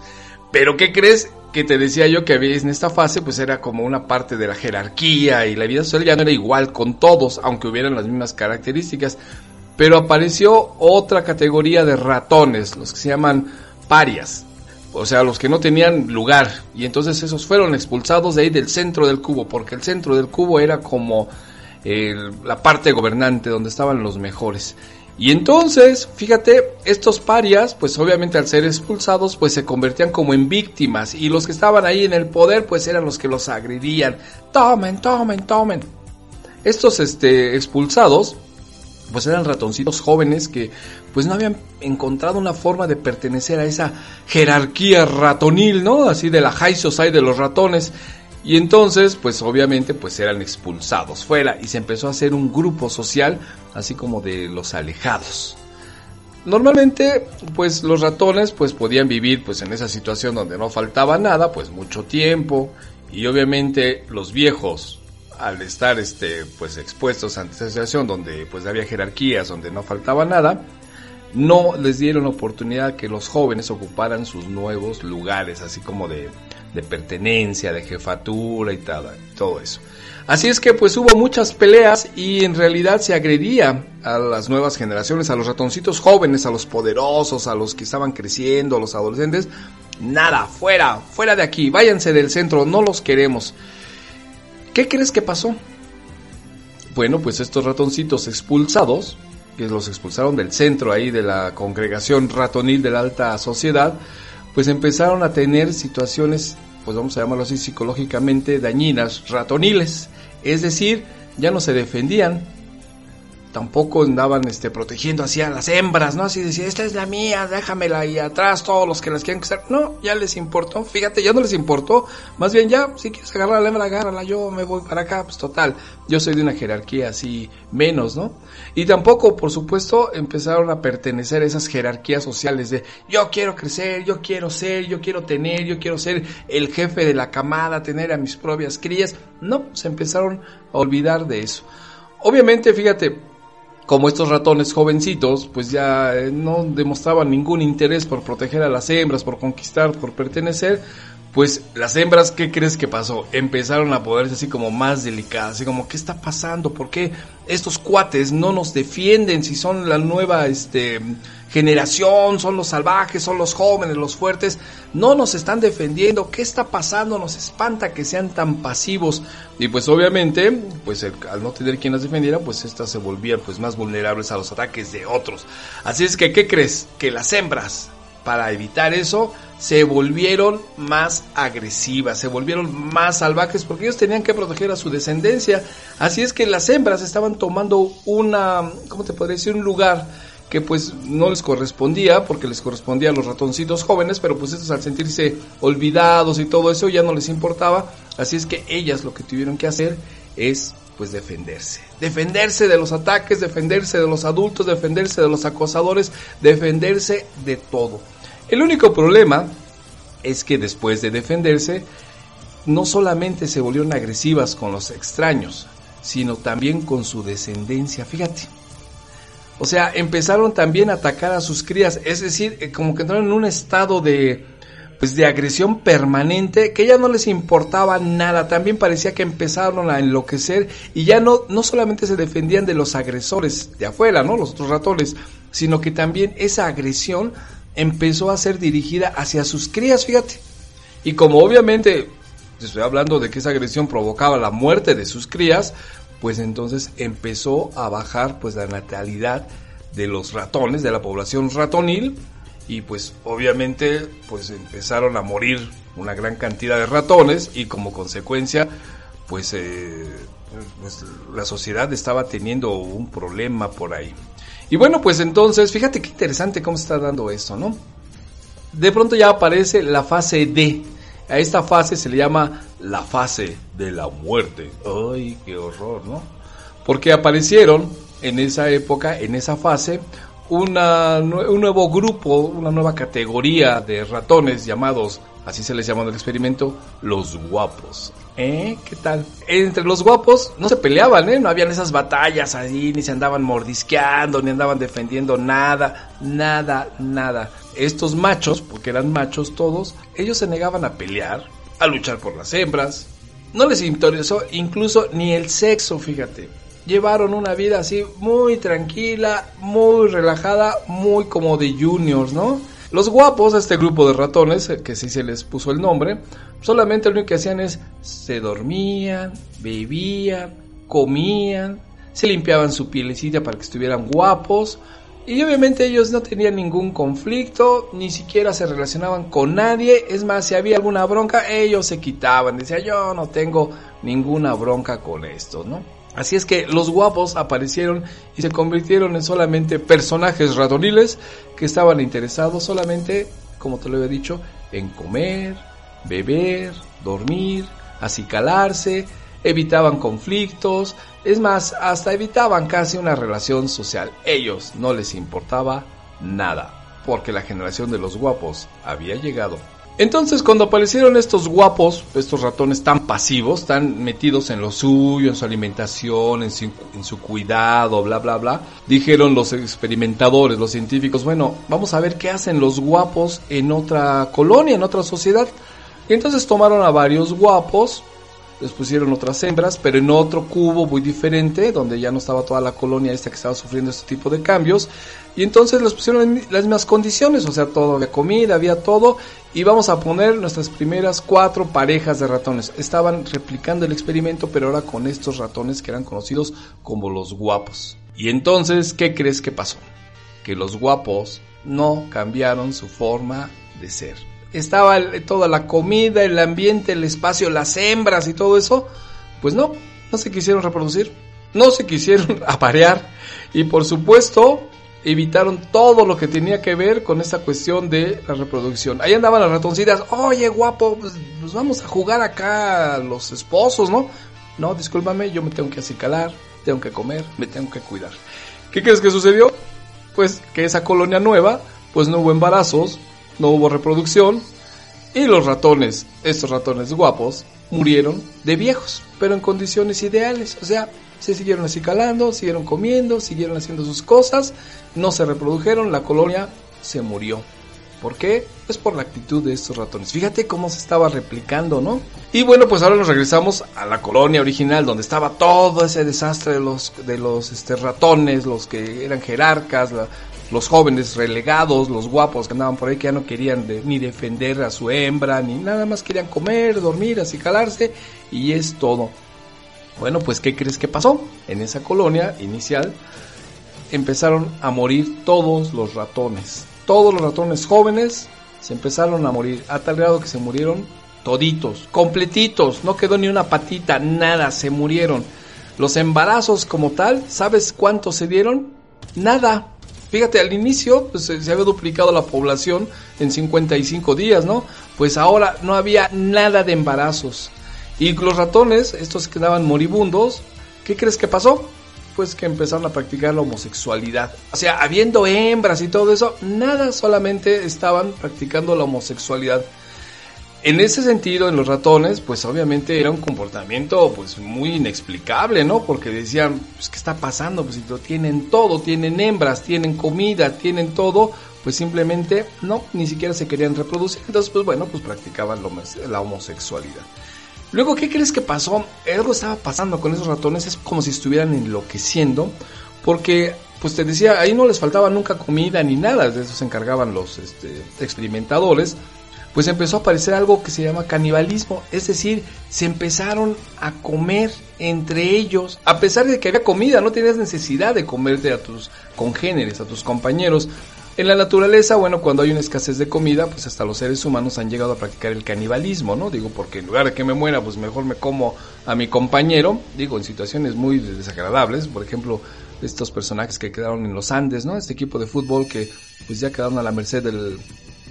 B: Pero ¿qué crees? Que te decía yo que había en esta fase pues era como una parte de la jerarquía y la vida social ya no era igual con todos, aunque hubieran las mismas características. Pero apareció otra categoría de ratones, los que se llaman parias. O sea, los que no tenían lugar. Y entonces esos fueron expulsados de ahí del centro del cubo, porque el centro del cubo era como la parte gobernante donde estaban los mejores. Y entonces, fíjate, estos parias, pues obviamente al ser expulsados, pues se convertían como en víctimas y los que estaban ahí en el poder, pues eran los que los agredían. Tomen, tomen, tomen. Estos este, expulsados, pues eran ratoncitos jóvenes que pues no habían encontrado una forma de pertenecer a esa jerarquía ratonil, ¿no? Así de la high society de los ratones. Y entonces, pues obviamente, pues eran expulsados fuera y se empezó a hacer un grupo social, así como de los alejados. Normalmente, pues los ratones, pues podían vivir, pues en esa situación donde no faltaba nada, pues mucho tiempo y obviamente los viejos, al estar, este, pues expuestos ante esa situación donde, pues había jerarquías, donde no faltaba nada, no les dieron oportunidad que los jóvenes ocuparan sus nuevos lugares, así como de de pertenencia, de jefatura y todo eso. Así es que pues hubo muchas peleas y en realidad se agredía a las nuevas generaciones, a los ratoncitos jóvenes, a los poderosos, a los que estaban creciendo, a los adolescentes. Nada, fuera, fuera de aquí, váyanse del centro, no los queremos. ¿Qué crees que pasó? Bueno, pues estos ratoncitos expulsados, que los expulsaron del centro ahí de la congregación ratonil de la alta sociedad, pues empezaron a tener situaciones, pues vamos a llamarlo así, psicológicamente dañinas, ratoniles. Es decir, ya no se defendían, tampoco andaban este, protegiendo hacia las hembras, ¿no? Así decía, esta es la mía, déjamela ahí atrás, todos los que las quieren hacer. No, ya les importó, fíjate, ya no les importó. Más bien ya, si quieres agarrar a la hembra, agárrala, yo me voy para acá, pues total. Yo soy de una jerarquía así menos, ¿no? Y tampoco, por supuesto, empezaron a pertenecer a esas jerarquías sociales de yo quiero crecer, yo quiero ser, yo quiero tener, yo quiero ser el jefe de la camada, tener a mis propias crías. No, se empezaron a olvidar de eso. Obviamente, fíjate, como estos ratones jovencitos, pues ya eh, no demostraban ningún interés por proteger a las hembras, por conquistar, por pertenecer, pues las hembras, ¿qué crees que pasó? Empezaron a ponerse así como más delicadas, así como, ¿qué está pasando? ¿Por qué estos cuates no nos defienden si son la nueva, este, generación, son los salvajes, son los jóvenes, los fuertes, no nos están defendiendo, ¿qué está pasando? Nos espanta que sean tan pasivos y pues obviamente, pues al no tener quien las defendiera, pues estas se volvían pues más vulnerables a los ataques de otros. Así es que, ¿qué crees? Que las hembras, para evitar eso, se volvieron más agresivas, se volvieron más salvajes porque ellos tenían que proteger a su descendencia. Así es que las hembras estaban tomando una, ¿cómo te podría decir? Un lugar que pues no les correspondía porque les correspondía a los ratoncitos jóvenes, pero pues estos al sentirse olvidados y todo eso ya no les importaba, así es que ellas lo que tuvieron que hacer es pues defenderse, defenderse de los ataques, defenderse de los adultos, defenderse de los acosadores, defenderse de todo. El único problema es que después de defenderse, no solamente se volvieron agresivas con los extraños, sino también con su descendencia, fíjate. O sea, empezaron también a atacar a sus crías, es decir, eh, como que entraron en un estado de pues de agresión permanente que ya no les importaba nada, también parecía que empezaron a enloquecer y ya no no solamente se defendían de los agresores de afuera, ¿no? Los otros ratones, sino que también esa agresión empezó a ser dirigida hacia sus crías, fíjate. Y como obviamente estoy hablando de que esa agresión provocaba la muerte de sus crías, pues entonces empezó a bajar pues la natalidad de los ratones, de la población ratonil, y pues obviamente pues empezaron a morir una gran cantidad de ratones y como consecuencia pues, eh, pues la sociedad estaba teniendo un problema por ahí. Y bueno, pues entonces, fíjate qué interesante cómo se está dando esto, ¿no? De pronto ya aparece la fase D, a esta fase se le llama la fase de la muerte. ¡Ay, qué horror, ¿no? Porque aparecieron en esa época, en esa fase, una, un nuevo grupo, una nueva categoría de ratones llamados, así se les llama en el experimento, los guapos. ¿Eh? ¿Qué tal? Entre los guapos no se peleaban, ¿eh? No habían esas batallas ahí, ni se andaban mordisqueando, ni andaban defendiendo nada, nada, nada. Estos machos, porque eran machos todos, ellos se negaban a pelear, a luchar por las hembras. No les interesó incluso ni el sexo, fíjate. Llevaron una vida así muy tranquila, muy relajada, muy como de juniors, ¿no? Los guapos, este grupo de ratones, que sí se les puso el nombre, solamente lo único que hacían es se dormían, bebían, comían, se limpiaban su pielecita para que estuvieran guapos. Y obviamente ellos no tenían ningún conflicto, ni siquiera se relacionaban con nadie. Es más, si había alguna bronca, ellos se quitaban. Decía, yo no tengo ninguna bronca con esto, ¿no? Así es que los guapos aparecieron y se convirtieron en solamente personajes ratoniles que estaban interesados solamente, como te lo había dicho, en comer, beber, dormir, acicalarse, evitaban conflictos, es más, hasta evitaban casi una relación social. Ellos no les importaba nada, porque la generación de los guapos había llegado. Entonces cuando aparecieron estos guapos, estos ratones tan pasivos, tan metidos en lo suyo, en su alimentación, en su, en su, cuidado, bla, bla, bla, dijeron los experimentadores, los científicos, bueno, vamos a ver qué hacen los guapos en otra colonia, en otra sociedad. Y entonces tomaron a varios guapos, les pusieron otras hembras, pero en otro cubo muy diferente, donde ya no estaba toda la colonia esta que estaba sufriendo este tipo de cambios, y entonces les pusieron en las mismas condiciones, o sea, todo, había comida, había todo, y vamos a poner nuestras primeras cuatro parejas de ratones. Estaban replicando el experimento, pero ahora con estos ratones que eran conocidos como los guapos. Y entonces, ¿qué crees que pasó? Que los guapos no cambiaron su forma de ser estaba toda la comida, el ambiente, el espacio, las hembras y todo eso, pues no, no se quisieron reproducir, no se quisieron aparear y por supuesto evitaron todo lo que tenía que ver con esta cuestión de la reproducción. Ahí andaban las ratoncitas, oye guapo, pues, pues vamos a jugar acá los esposos, ¿no? No, discúlpame, yo me tengo que acicalar, tengo que comer, me tengo que cuidar. ¿Qué crees que sucedió? Pues que esa colonia nueva, pues no hubo embarazos, no hubo reproducción y los ratones, estos ratones guapos, murieron de viejos, pero en condiciones ideales, o sea, se siguieron acicalando, siguieron comiendo, siguieron haciendo sus cosas, no se reprodujeron, la colonia se murió. ¿Por qué? Pues por la actitud de estos ratones. Fíjate cómo se estaba replicando, ¿no? Y bueno, pues ahora nos regresamos a la colonia original, donde estaba todo ese desastre de los, de los este, ratones, los que eran jerarcas, la, los jóvenes relegados, los guapos que andaban por ahí que ya no querían ni defender a su hembra, ni nada más querían comer, dormir, así calarse y es todo. Bueno, pues ¿qué crees que pasó? En esa colonia inicial empezaron a morir todos los ratones. Todos los ratones jóvenes se empezaron a morir, a tal grado que se murieron toditos, completitos, no quedó ni una patita, nada, se murieron. Los embarazos como tal, ¿sabes cuántos se dieron? Nada, Fíjate, al inicio pues, se había duplicado la población en 55 días, ¿no? Pues ahora no había nada de embarazos. Y los ratones, estos quedaban moribundos, ¿qué crees que pasó? Pues que empezaron a practicar la homosexualidad. O sea, habiendo hembras y todo eso, nada, solamente estaban practicando la homosexualidad. En ese sentido, en los ratones, pues obviamente era un comportamiento pues muy inexplicable, ¿no? Porque decían, pues ¿qué está pasando? Pues si lo tienen todo, tienen hembras, tienen comida, tienen todo, pues simplemente no, ni siquiera se querían reproducir. Entonces, pues bueno, pues practicaban la homosexualidad. Luego, ¿qué crees que pasó? Algo estaba pasando con esos ratones, es como si estuvieran enloqueciendo, porque pues te decía, ahí no les faltaba nunca comida ni nada, de eso se encargaban los este, experimentadores pues empezó a aparecer algo que se llama canibalismo, es decir, se empezaron a comer entre ellos, a pesar de que había comida, no tenías necesidad de comerte a tus congéneres, a tus compañeros. En la naturaleza, bueno, cuando hay una escasez de comida, pues hasta los seres humanos han llegado a practicar el canibalismo, ¿no? Digo, porque en lugar de que me muera, pues mejor me como a mi compañero, digo, en situaciones muy desagradables, por ejemplo, estos personajes que quedaron en los Andes, ¿no? Este equipo de fútbol que pues ya quedaron a la merced del,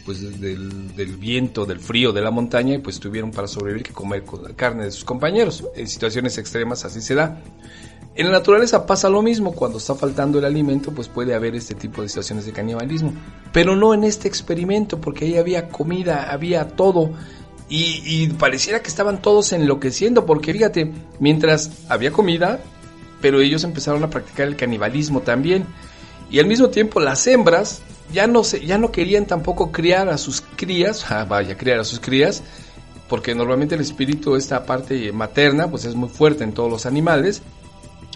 B: pues del, viento, del frío de la montaña y pues tuvieron para sobrevivir que comer carne de sus compañeros. En situaciones extremas así se da. En la naturaleza pasa lo mismo, cuando está faltando el alimento pues puede haber este tipo de situaciones de canibalismo, pero no en este experimento porque ahí había comida, había todo y, y pareciera que estaban todos enloqueciendo porque fíjate, mientras había comida, pero ellos empezaron a practicar el canibalismo también y al mismo tiempo las hembras ya no, se, ya no querían tampoco criar a sus crías, ah, vaya, criar a sus crías, porque normalmente el espíritu, esta parte materna, pues es muy fuerte en todos los animales.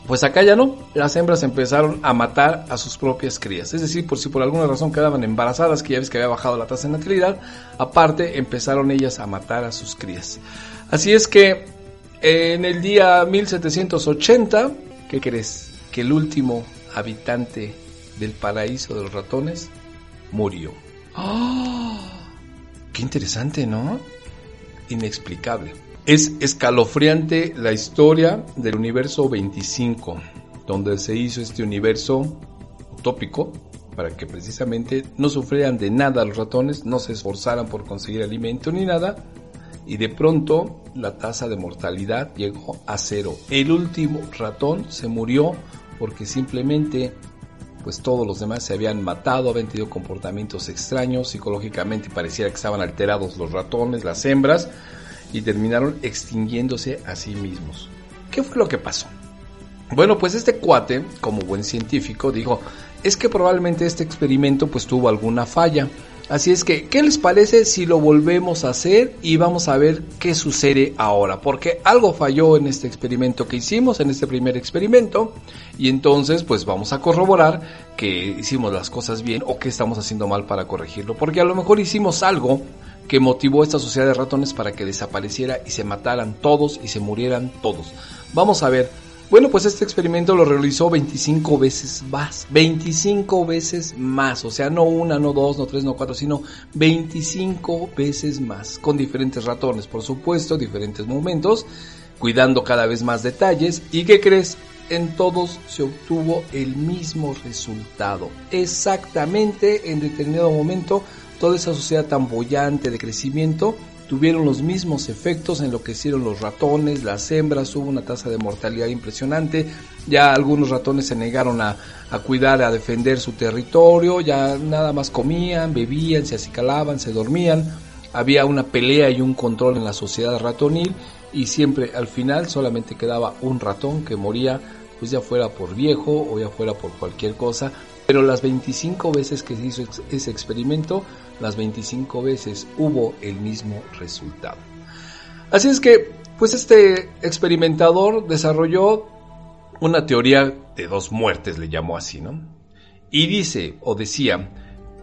B: Pues acá ya no, las hembras empezaron a matar a sus propias crías. Es decir, por si por alguna razón quedaban embarazadas, que ya ves que había bajado la tasa de natalidad, aparte empezaron ellas a matar a sus crías. Así es que En el día 1780, ¿qué crees? Que el último habitante del paraíso de los ratones murió. ¡Ah! Qué interesante, ¿no? Inexplicable. Es escalofriante la historia del universo 25, donde se hizo este universo utópico para que precisamente no sufrieran de nada los ratones, no se esforzaran por conseguir alimento ni nada, y de pronto la tasa de mortalidad llegó a cero. El último ratón se murió porque simplemente pues todos los demás se habían matado, habían tenido comportamientos extraños, psicológicamente pareciera que estaban alterados los ratones, las hembras, y terminaron extinguiéndose a sí mismos. ¿Qué fue lo que pasó? Bueno, pues este cuate, como buen científico, dijo, es que probablemente este experimento pues tuvo alguna falla. Así es que, ¿qué les parece si lo volvemos a hacer y vamos a ver qué sucede ahora? Porque algo falló en este experimento que hicimos, en este primer experimento, y entonces pues vamos a corroborar que hicimos las cosas bien o que estamos haciendo mal para corregirlo. Porque a lo mejor hicimos algo que motivó a esta sociedad de ratones para que desapareciera y se mataran todos y se murieran todos. Vamos a ver bueno, pues este experimento lo realizó 25 veces más, 25 veces más, o sea, no una, no dos, no tres, no cuatro, sino 25 veces más, con diferentes ratones, por supuesto, diferentes momentos, cuidando cada vez más detalles. ¿Y qué crees? En todos se obtuvo el mismo resultado. Exactamente en determinado momento, toda esa sociedad tan bollante de crecimiento tuvieron los mismos efectos, en lo que hicieron los ratones, las hembras, hubo una tasa de mortalidad impresionante, ya algunos ratones se negaron a, cuidar, a defender su territorio, ya nada más comían, bebían, se acicalaban, se dormían, había una pelea y un control en la sociedad ratonil y siempre al final solamente quedaba un ratón que moría pues ya fuera por viejo o ya fuera por cualquier cosa, pero las 25 veces que se hizo ese experimento las 25 veces hubo el mismo resultado. Así es que, pues este experimentador desarrolló una teoría de dos muertes, le llamó así, ¿no? Y dice, o decía,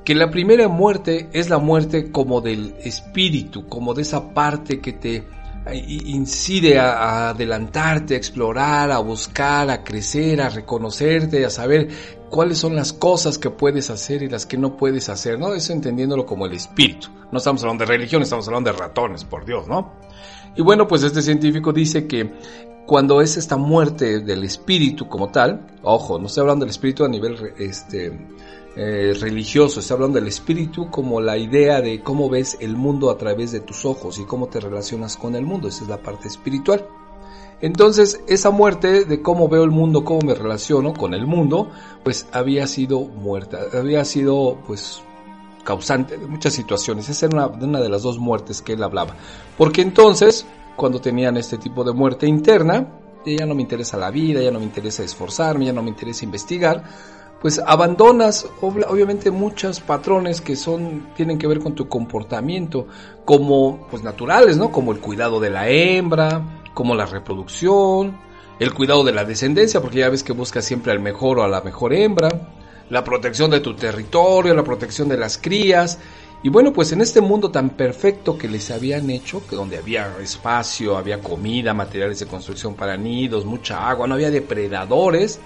B: que la primera muerte es la muerte como del espíritu, como de esa parte que te incide a, adelantarte, a explorar, a buscar, a crecer, a reconocerte, a saber cuáles son las cosas que puedes hacer y las que no puedes hacer, ¿no? Eso entendiéndolo como el espíritu. No estamos hablando de religión, estamos hablando de ratones, por Dios, ¿no? Y bueno, pues este científico dice que cuando es esta muerte del espíritu como tal, ojo, no estoy hablando del espíritu a nivel este, eh, religioso, estoy hablando del espíritu como la idea de cómo ves el mundo a través de tus ojos y cómo te relacionas con el mundo, esa es la parte espiritual. Entonces, esa muerte de cómo veo el mundo, cómo me relaciono con el mundo, pues había sido muerta, había sido pues causante de muchas situaciones. Esa era una, una de las dos muertes que él hablaba. Porque entonces, cuando tenían este tipo de muerte interna, ya no me interesa la vida, ya no me interesa esforzarme, ya no me interesa investigar, pues abandonas obviamente muchos patrones que son tienen que ver con tu comportamiento como pues naturales, ¿no? Como el cuidado de la hembra, como la reproducción, el cuidado de la descendencia, porque ya ves que buscas siempre al mejor o a la mejor hembra, la protección de tu territorio, la protección de las crías. Y bueno, pues en este mundo tan perfecto que les habían hecho, que donde había espacio, había comida, materiales de construcción para nidos, mucha agua, no había depredadores,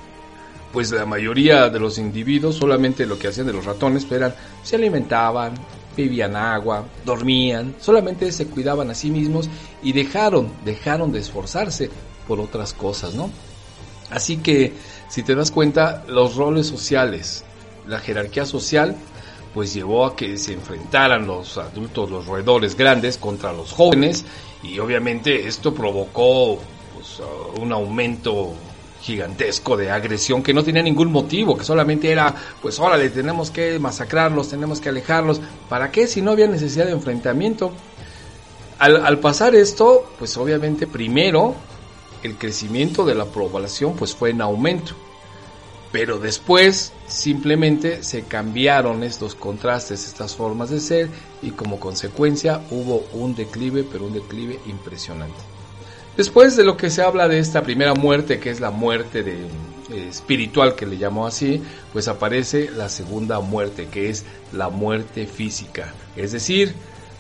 B: pues la mayoría de los individuos solamente lo que hacían de los ratones pues, eran se alimentaban, bebían agua, dormían, solamente se cuidaban a sí mismos y dejaron, dejaron de esforzarse por otras cosas, ¿no? Así que si te das cuenta, los roles sociales, la jerarquía social, pues llevó a que se enfrentaran los adultos, los roedores grandes contra los jóvenes y obviamente esto provocó pues, un aumento gigantesco de agresión que no tenía ningún motivo, que solamente era, pues órale, tenemos que masacrarlos, tenemos que alejarlos. ¿Para qué si no había necesidad de enfrentamiento? Al, pasar esto, pues obviamente primero el crecimiento de la población pues fue en aumento. Pero después simplemente se cambiaron estos contrastes, estas formas de ser y como consecuencia hubo un declive, pero un declive impresionante. Después de lo que se habla de esta primera muerte, que es la muerte de, eh, espiritual que le llamó así, pues aparece la segunda muerte, que es la muerte física. Es decir,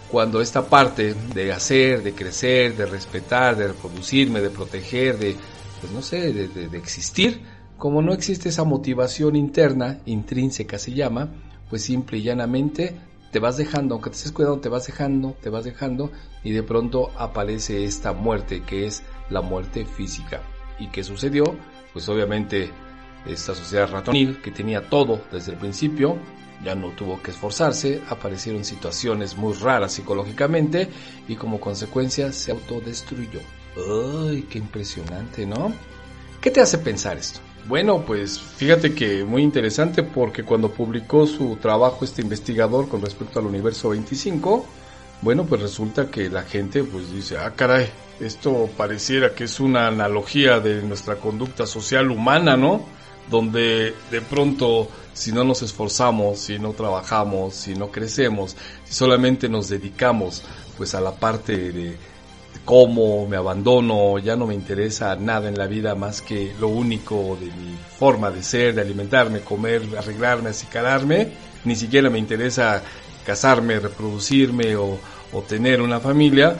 D: cuando esta parte de hacer, de crecer, de respetar, de reproducirme, de proteger, de, pues no sé, de, existir, como no existe esa motivación interna, intrínseca se llama, pues simple y llanamente te vas dejando, aunque te estés cuidando, te vas dejando, te vas dejando y de pronto aparece esta muerte que es la muerte física. ¿Y qué sucedió? Pues obviamente esta sociedad ratonil que tenía todo desde el principio, ya no tuvo que esforzarse, aparecieron situaciones muy raras psicológicamente y como consecuencia se autodestruyó. ¡Ay, qué impresionante, ¿no? ¿Qué te hace pensar esto?
B: Bueno, pues fíjate que muy interesante porque cuando publicó su trabajo este investigador con respecto al universo 25, bueno, pues resulta que la gente pues dice, ah, caray, esto pareciera que es una analogía de nuestra conducta social humana, ¿no? Donde de pronto si no nos esforzamos, si no trabajamos, si no crecemos, si solamente nos dedicamos pues a la parte de como, me abandono, ya no me interesa nada en la vida más que lo único de mi forma de ser, de alimentarme, comer, arreglarme, acicalarme, ni siquiera me interesa casarme, reproducirme o, tener una familia,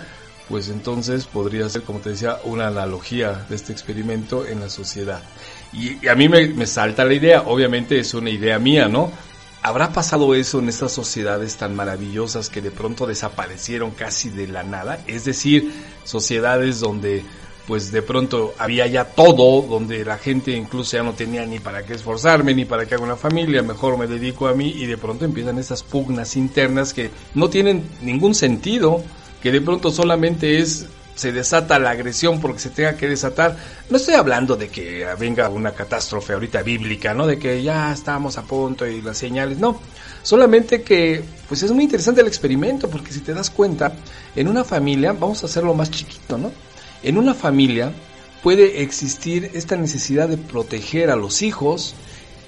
B: pues entonces podría ser, como te decía, una analogía de este experimento en la sociedad. Y, a mí me salta la idea, obviamente es una idea mía, ¿no? ¿Habrá pasado eso en estas sociedades tan maravillosas que de pronto desaparecieron casi de la nada? Es decir, sociedades donde pues de pronto había ya todo, donde la gente incluso ya no tenía ni para qué esforzarme, ni para qué haga una familia, mejor me dedico a mí y de pronto empiezan esas pugnas internas que no tienen ningún sentido, que de pronto solamente es se desata la agresión porque se tenga que desatar. No estoy hablando de que venga una catástrofe ahorita bíblica, ¿no? De que ya estamos a punto y las señales, no. Solamente que, pues es muy interesante el experimento porque si te das cuenta, en una familia, vamos a hacerlo más chiquito, ¿no? En una familia puede existir esta necesidad de proteger a los hijos,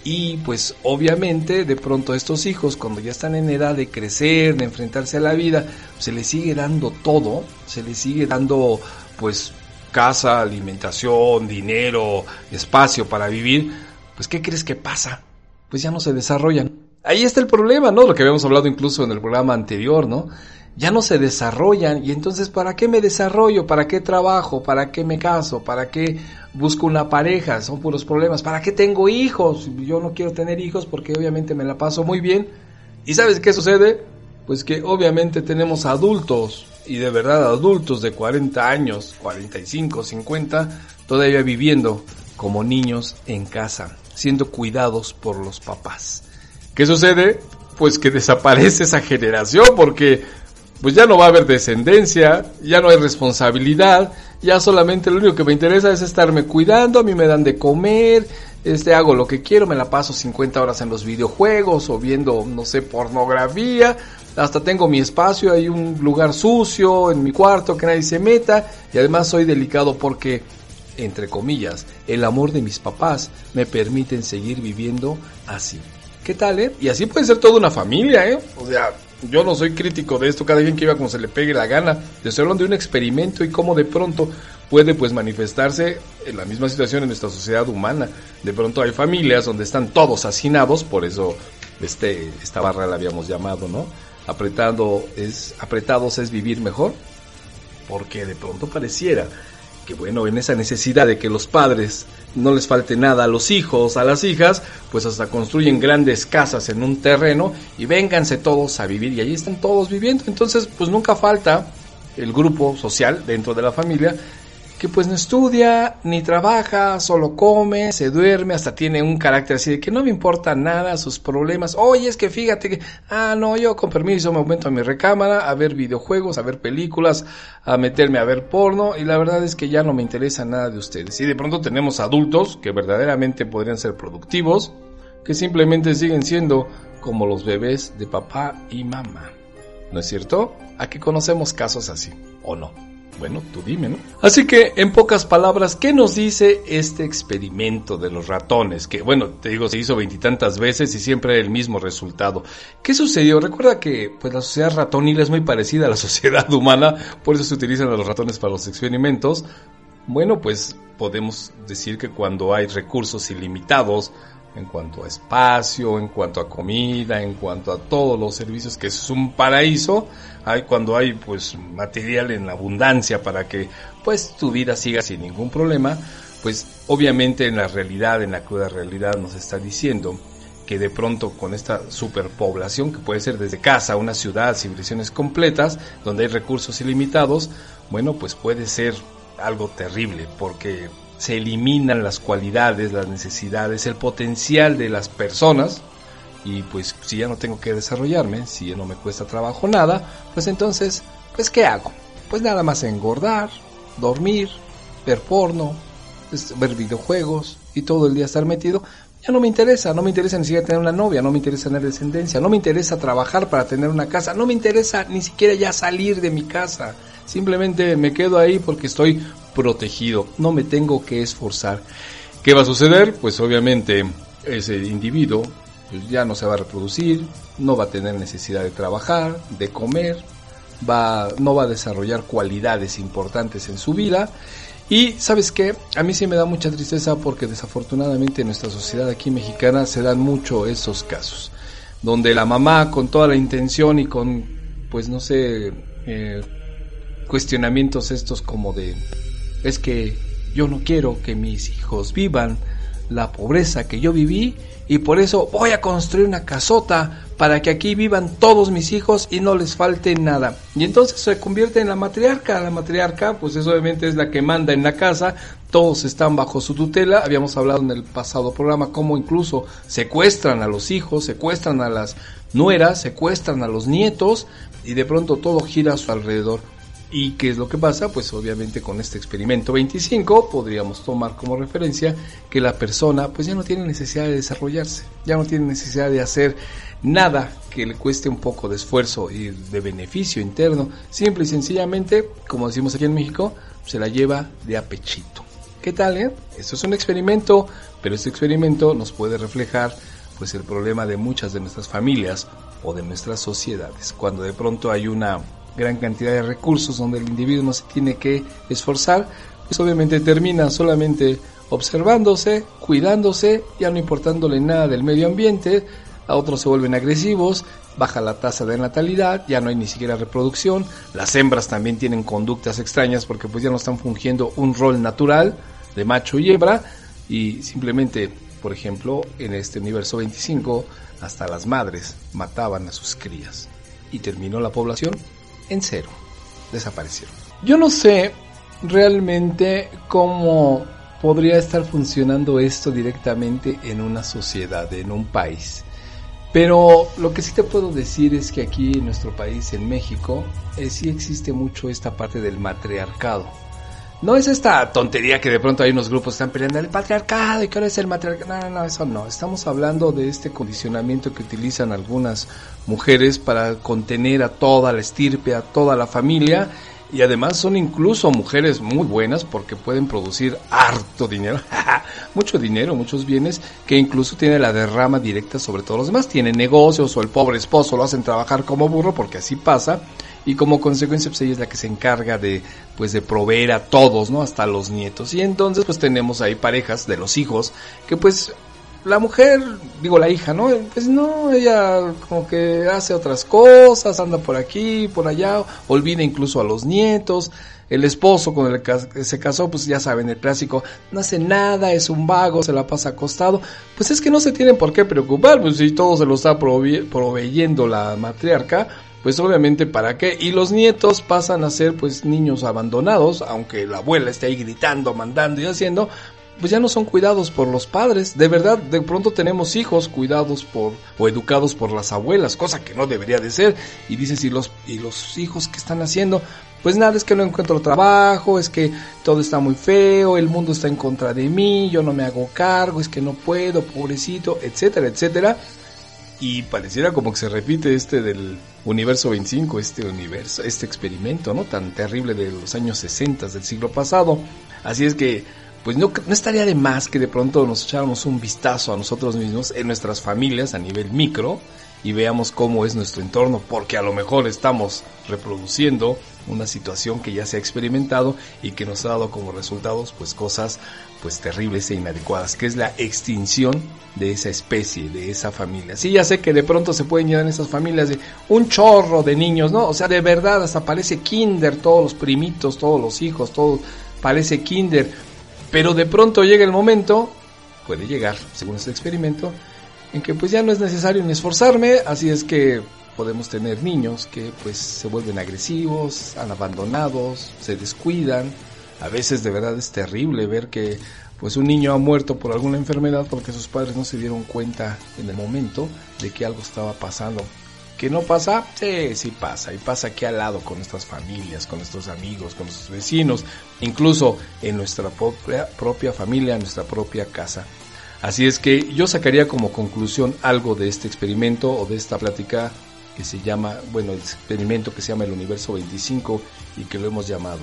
B: y pues obviamente de pronto a estos hijos cuando ya están en edad de crecer, de enfrentarse a la vida, se les sigue dando todo, se les sigue dando pues casa, alimentación, dinero, espacio para vivir, pues ¿qué crees que pasa? Pues ya no se desarrollan. Ahí está el problema, ¿no? Lo que habíamos hablado incluso en el programa anterior, ¿no? Ya no se desarrollan y entonces ¿para qué me desarrollo? ¿Para qué trabajo? ¿Para qué me caso? ¿Para qué busco una pareja? Son puros problemas. ¿Para qué tengo hijos? Yo no quiero tener hijos porque obviamente me la paso muy bien. ¿Y sabes qué sucede? Pues que obviamente tenemos adultos y de verdad adultos de 40 años, 45, 50, todavía viviendo como niños en casa, siendo cuidados por los papás. ¿Qué sucede? Pues que desaparece esa generación porque pues ya no va a haber descendencia, ya no hay responsabilidad, ya solamente lo único que me interesa es estarme cuidando, a mí me dan de comer, este hago lo que quiero, me la paso 50 horas en los videojuegos o viendo, no sé, pornografía, hasta tengo mi espacio, hay un lugar sucio en mi cuarto que nadie se meta y además soy delicado porque entre comillas, el amor de mis papás me permiten seguir viviendo así. ¿Qué tal, eh? Y así puede ser toda una familia, ¿eh? O sea, yo no soy crítico de esto, cada quien que iba como se le pegue la gana. Estoy hablando de un experimento y cómo de pronto puede pues manifestarse en la misma situación en nuestra sociedad humana. De pronto hay familias donde están todos hacinados, por eso este, esta barra la habíamos llamado, ¿no? Apretado es, apretados es vivir mejor, porque de pronto pareciera que bueno, en esa necesidad de que los padres no les falte nada a los hijos, a las hijas, pues hasta construyen grandes casas en un terreno y vénganse todos a vivir y allí están todos viviendo. Entonces, pues nunca falta el grupo social dentro de la familia que pues no estudia, ni trabaja, solo come, se duerme, hasta tiene un carácter así de que no me importa nada sus problemas. Oye, es que fíjate que, ah, no, yo con permiso me aumento a mi recámara a ver videojuegos, a ver películas, a meterme a ver porno y la verdad es que ya no me interesa nada de ustedes. Y de pronto tenemos adultos que verdaderamente podrían ser productivos, que simplemente siguen siendo como los bebés de papá y mamá. ¿No es cierto? Aquí conocemos casos así, ¿o no? Bueno, tú dime, ¿no? Así que, en pocas palabras, ¿qué nos dice este experimento de los ratones? Que, bueno, te digo, se hizo veintitantas veces y siempre el mismo resultado. ¿Qué sucedió? Recuerda que, pues, la sociedad ratonil es muy parecida a la sociedad humana, por eso se utilizan a los ratones para los experimentos. Bueno, pues, podemos decir que cuando hay recursos ilimitados, en cuanto a espacio, en cuanto a comida, en cuanto a todos los servicios, que es un paraíso, hay cuando hay pues material en abundancia para que pues tu vida siga sin ningún problema, pues obviamente en la realidad, en la cruda realidad nos está diciendo que de pronto con esta superpoblación que puede ser desde casa, una ciudad, civilizaciones completas, donde hay recursos ilimitados, bueno, pues puede ser algo terrible porque se eliminan las cualidades, las necesidades, el potencial de las personas y pues si ya no tengo que desarrollarme, si ya no me cuesta trabajo nada, pues entonces, pues ¿qué hago? Pues nada más engordar, dormir, ver porno, ver videojuegos y todo el día estar metido, ya no me interesa, no me interesa ni siquiera tener una novia, no me interesa tener descendencia, no me interesa trabajar para tener una casa, no me interesa ni siquiera ya salir de mi casa, simplemente me quedo ahí porque estoy protegido, no me tengo que esforzar. ¿Qué va a suceder? Pues obviamente ese individuo pues ya no se va a reproducir, no va a tener necesidad de trabajar, de comer, va, no va a desarrollar cualidades importantes en su vida y sabes qué, a mí sí me da mucha tristeza porque desafortunadamente en nuestra sociedad aquí mexicana se dan mucho esos casos, donde la mamá con toda la intención y con, pues no sé, eh, cuestionamientos estos como de, es que yo no quiero que mis hijos vivan la pobreza que yo viví y por eso voy a construir una casota para que aquí vivan todos mis hijos y no les falte nada. Y entonces se convierte en la matriarca. La matriarca, pues eso obviamente es la que manda en la casa, todos están bajo su tutela. Habíamos hablado en el pasado programa cómo incluso secuestran a los hijos, secuestran a las nueras, secuestran a los nietos y de pronto todo gira a su alrededor. ¿Y qué es lo que pasa? Pues obviamente con este experimento 25 podríamos tomar como referencia que la persona pues ya no tiene necesidad de desarrollarse, ya no tiene necesidad de hacer nada que le cueste un poco de esfuerzo y de beneficio interno, simple y sencillamente, como decimos aquí en México, se la lleva de apechito. ¿Qué tal, eh? Esto es un experimento, pero este experimento nos puede reflejar pues el problema de muchas de nuestras familias o de nuestras sociedades, cuando de pronto hay una gran cantidad de recursos donde el individuo no se tiene que esforzar, pues obviamente termina solamente observándose, cuidándose, ya no importándole nada del medio ambiente, a otros se vuelven agresivos, baja la tasa de natalidad, ya no hay ni siquiera reproducción, las hembras también tienen conductas extrañas porque pues ya no están fungiendo un rol natural de macho y hembra y simplemente, por ejemplo, en este universo 25, hasta las madres mataban a sus crías y terminó la población en cero. Desaparecieron. Yo no sé realmente cómo podría estar funcionando esto directamente en una sociedad, en un país. Pero lo que sí te puedo decir es que aquí en nuestro país, en México, eh, sí existe mucho esta parte del matriarcado. No es esta tontería que de pronto hay unos grupos que están peleando el patriarcado y que ahora es el matriarcado. No, no, no, eso no. Estamos hablando de este condicionamiento que utilizan algunas mujeres para contener a toda la estirpe, a toda la familia. Y además son incluso mujeres muy buenas porque pueden producir harto dinero, mucho dinero, muchos bienes, que incluso tiene la derrama directa sobre todos los demás. Tienen negocios o el pobre esposo lo hacen trabajar como burro porque así pasa y como consecuencia pues ella es la que se encarga de pues de proveer a todos, ¿no? Hasta los nietos. Y entonces pues tenemos ahí parejas de los hijos que pues la mujer, digo la hija, ¿no? Pues no, ella como que hace otras cosas, anda por aquí, por allá, olvida incluso a los nietos. El esposo con el que se casó, pues ya saben, el clásico, no hace nada, es un vago, se la pasa acostado. Pues es que no se tienen por qué preocupar, pues si todo se lo está proveyendo la matriarca, pues obviamente para qué. Y los nietos pasan a ser pues niños abandonados, aunque la abuela esté ahí gritando, mandando y haciendo, pues ya no son cuidados por los padres. De verdad, de pronto tenemos hijos cuidados por o educados por las abuelas, cosa que no debería de ser. Y dices, ¿y los, y los hijos que están haciendo? Pues nada, es que no encuentro trabajo, es que todo está muy feo, el mundo está en contra de mí, yo no me hago cargo, es que no puedo, pobrecito, etcétera, etcétera. Y pareciera como que se repite este del universo 25, este universo, este experimento, ¿no? Tan terrible de los años 60 del siglo pasado. Así es que, pues no, no estaría de más que de pronto nos echáramos un vistazo a nosotros mismos, en nuestras familias a nivel micro, y veamos cómo es nuestro entorno, porque a lo mejor estamos reproduciendo una situación que ya se ha experimentado y que nos ha dado como resultados pues cosas pues terribles e inadecuadas, que es la extinción de esa especie, de esa familia. Sí, ya sé que de pronto se pueden llenar esas familias de un chorro de niños, ¿no? O sea, de verdad hasta parece kinder, todos los primitos, todos los hijos, todo parece kinder, pero de pronto llega el momento, puede llegar, según este experimento, en que pues ya no es necesario ni esforzarme, así es que podemos tener niños que pues se vuelven agresivos, han abandonados, se descuidan. A veces de verdad es terrible ver que pues un niño ha muerto por alguna enfermedad porque sus padres no se dieron cuenta en el momento de que algo estaba pasando. ¿Que no pasa? Sí, sí pasa. Y pasa aquí al lado con nuestras familias, con nuestros amigos, con nuestros vecinos, incluso en nuestra propia, propia familia, en nuestra propia casa. Así es que yo sacaría como conclusión algo de este experimento o de esta plática que se llama, bueno, el experimento que se llama el universo 25 y que lo hemos llamado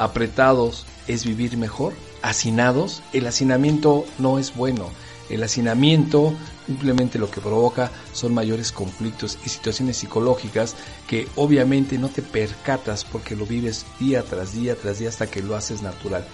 B: apretados es vivir mejor, hacinados, el hacinamiento no es bueno. El hacinamiento simplemente lo que provoca son mayores conflictos y situaciones psicológicas que obviamente no te percatas porque lo vives día tras día tras día hasta que lo haces natural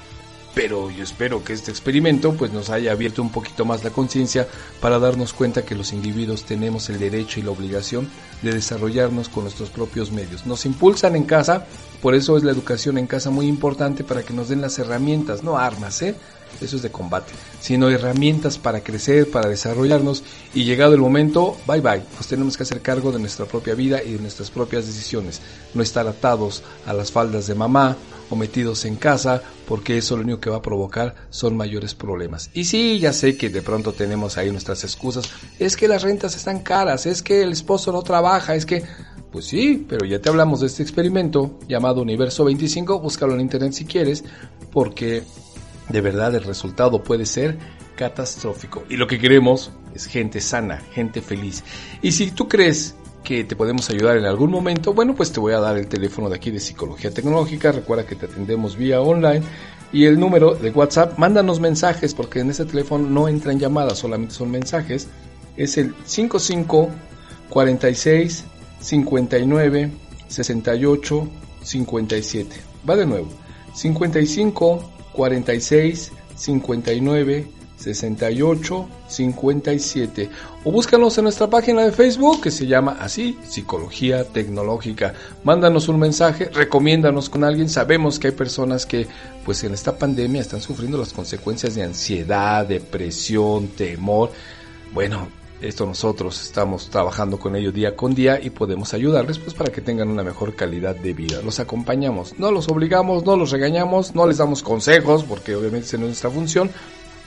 B: pero yo espero que este experimento pues nos haya abierto un poquito más la conciencia para darnos cuenta que los individuos tenemos el derecho y la obligación de desarrollarnos con nuestros propios medios. Nos impulsan en casa, por eso es la educación en casa muy importante para que nos den las herramientas, no armas, ¿eh? eso es de combate, sino herramientas para crecer, para desarrollarnos y llegado el momento, bye bye, nos tenemos que hacer cargo de nuestra propia vida y de nuestras propias decisiones, no estar atados a las faldas de mamá o metidos en casa porque eso lo único que va a provocar son mayores problemas. Y sí, ya sé que de pronto tenemos ahí nuestras excusas, es que las rentas están caras, es que el esposo no trabaja, es que... Pues sí, pero ya te hablamos de este experimento llamado Universo 25, búscalo en internet si quieres, porque de verdad el resultado puede ser catastrófico. Y lo que queremos es gente sana, gente feliz. Y si tú crees que te podemos ayudar en algún momento, bueno, pues te voy a dar el teléfono de aquí de Psicología Tecnológica. Recuerda que te atendemos vía online. Y el número de WhatsApp, mándanos mensajes porque en ese teléfono no entran llamadas, solamente son mensajes. Es el 55 46 59 68 57. Va de nuevo. 55 46 59 68 57 o búscanos en nuestra página de Facebook que se llama así Psicología Tecnológica. Mándanos un mensaje, recomiéndanos con alguien. Sabemos que hay personas que pues en esta pandemia están sufriendo las consecuencias de ansiedad, depresión, temor. Bueno, esto nosotros estamos trabajando con ellos día con día y podemos ayudarles pues para que tengan una mejor calidad de vida. Los acompañamos, no los obligamos, no los regañamos, no les damos consejos porque obviamente no es nuestra función,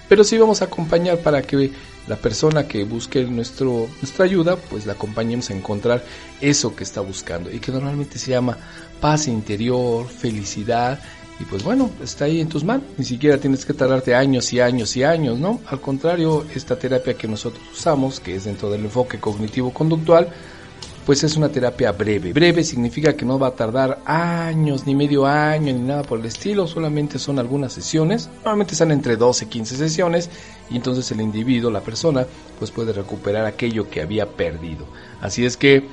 B: pero sí vamos a acompañar para que la persona que busque nuestro, nuestra ayuda pues la acompañemos a encontrar eso que está buscando y que normalmente se llama paz interior, felicidad y pues bueno, está ahí en tus manos. Ni siquiera tienes que tardarte años y años y años, ¿no? Al contrario, esta terapia que nosotros usamos, que es dentro del enfoque cognitivo-conductual, pues es una terapia breve. Breve significa que no va a tardar años, ni medio año, ni nada por el estilo, solamente son algunas sesiones. Normalmente están entre 12 y 15 sesiones y entonces el individuo, la persona, pues puede recuperar aquello que había perdido. Así es que,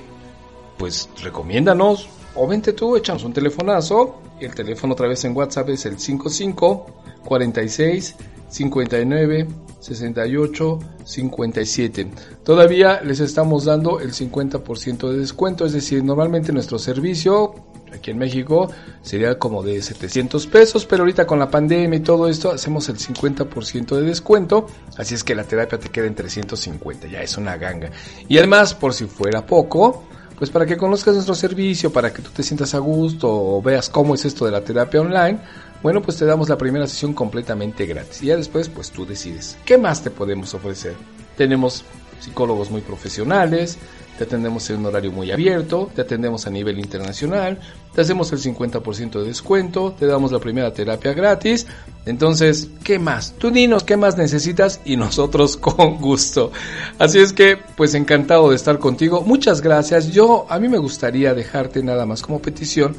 B: pues recomiéndanos, o vente tú, echamos un telefonazo. El teléfono otra vez en WhatsApp es el 55 46 59 68 57. Todavía les estamos dando el 50% de descuento, es decir, normalmente nuestro servicio aquí en México sería como de 700 pesos, pero ahorita con la pandemia y todo esto hacemos el 50% de descuento, así es que la terapia te queda en 350, ya es una ganga. Y además, por si fuera poco, pues para que conozcas nuestro servicio, para que tú te sientas a gusto o veas cómo es esto de la terapia online, bueno, pues te damos la primera sesión completamente gratis. Y ya después, pues tú decides, ¿qué más te podemos ofrecer? Tenemos psicólogos muy profesionales, te atendemos en un horario muy abierto, te atendemos a nivel internacional, te hacemos el 50% de descuento, te damos la primera terapia gratis. Entonces, ¿qué más? Tú dinos qué más necesitas y nosotros con gusto. Así es que, pues encantado de estar contigo. Muchas gracias. Yo, a mí me gustaría dejarte nada más como petición,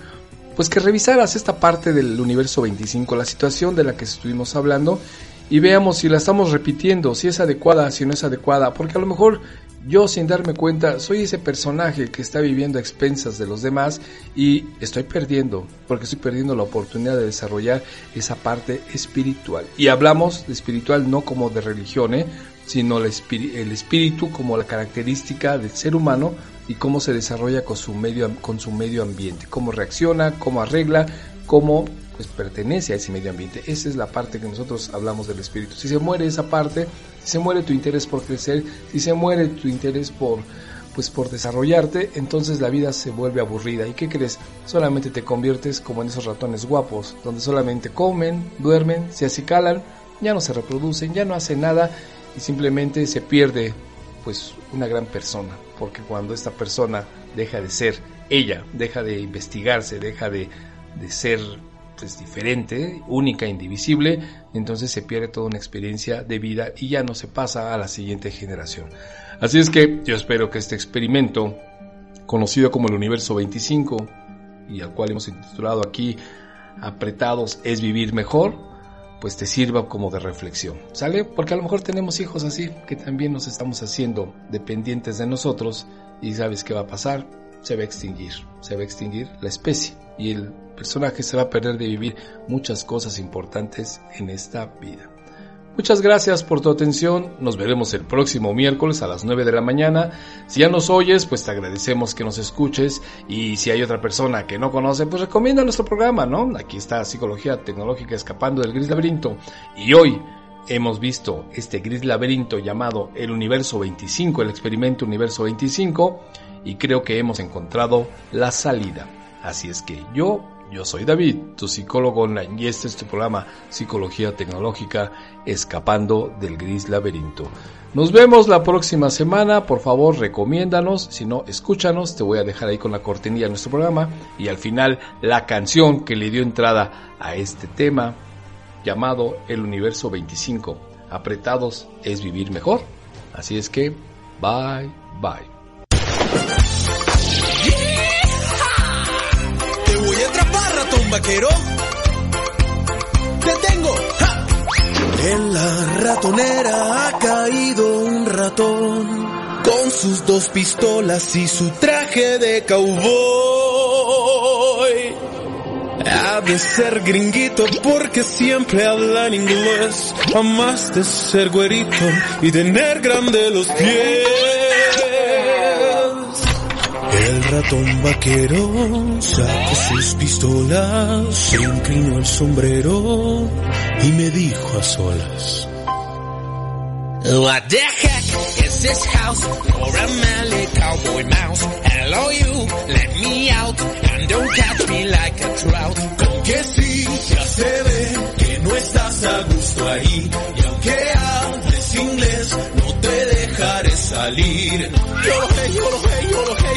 B: pues que revisaras esta parte del universo 25, la situación de la que estuvimos hablando y veamos si la estamos repitiendo, si es adecuada, si no es adecuada, porque a lo mejor yo sin darme cuenta soy ese personaje que está viviendo a expensas de los demás y estoy perdiendo, porque estoy perdiendo la oportunidad de desarrollar esa parte espiritual. Y hablamos de espiritual no como de religión, ¿eh? sino el espíritu como la característica del ser humano y cómo se desarrolla con su medio, con su medio ambiente, cómo reacciona, cómo arregla, cómo pues pertenece a ese medio ambiente. Esa es la parte que nosotros hablamos del espíritu. Si se muere esa parte, si se muere tu interés por crecer, si se muere tu interés por pues por desarrollarte, entonces la vida se vuelve aburrida. ¿Y qué crees? Solamente te conviertes como en esos ratones guapos, donde solamente comen, duermen, se acicalan, ya no se reproducen, ya no hacen nada y simplemente se pierde pues una gran persona, porque cuando esta persona deja de ser ella, deja de investigarse, deja de, de ser es diferente, única, indivisible, entonces se pierde toda una experiencia de vida y ya no se pasa a la siguiente generación. Así es que yo espero que este experimento, conocido como el Universo 25, y al cual hemos titulado aquí Apretados es vivir mejor, pues te sirva como de reflexión, ¿sale? Porque a lo mejor tenemos hijos así, que también nos estamos haciendo dependientes de nosotros y sabes qué va a pasar, se va a extinguir, se va a extinguir la especie y el personaje se va a perder de vivir muchas cosas importantes en esta vida. Muchas gracias por tu atención. Nos veremos el próximo miércoles a las 9 de la mañana. Si ya nos oyes, pues te agradecemos que nos escuches. Y si hay otra persona que no conoce, pues recomienda nuestro programa, ¿no? Aquí está Psicología Tecnológica Escapando del Gris Laberinto. Y hoy hemos visto este gris laberinto llamado el Universo 25, el experimento Universo 25. Y creo que hemos encontrado la salida. Así es que yo, yo soy David, tu psicólogo online, y este es tu programa Psicología Tecnológica, escapando del gris laberinto. Nos vemos la próxima semana, por favor recomiéndanos, si no, escúchanos, te voy a dejar ahí con la cortinilla de nuestro programa y al final la canción que le dio entrada a este tema llamado El Universo 25. Apretados es vivir mejor. Así es que, bye, bye.
C: Vaquero. ¡Te tengo! En la ratonera ha caído un ratón con sus dos pistolas y su traje de cowboy. Ha de ser gringuito porque siempre habla en inglés, de ser güerito y tener grande los pies. El ratón vaquero sacó sus pistolas, se inclinó el sombrero y me dijo a solas. What the heck is this house? You're a cowboy mouse. Hello you, let me out and don't catch me like a trout. Con que sí, ya se ve que no estás a gusto ahí. Y aunque hables inglés, dejaré salir. Yo lo sé, yo lo sé, yo lo sé.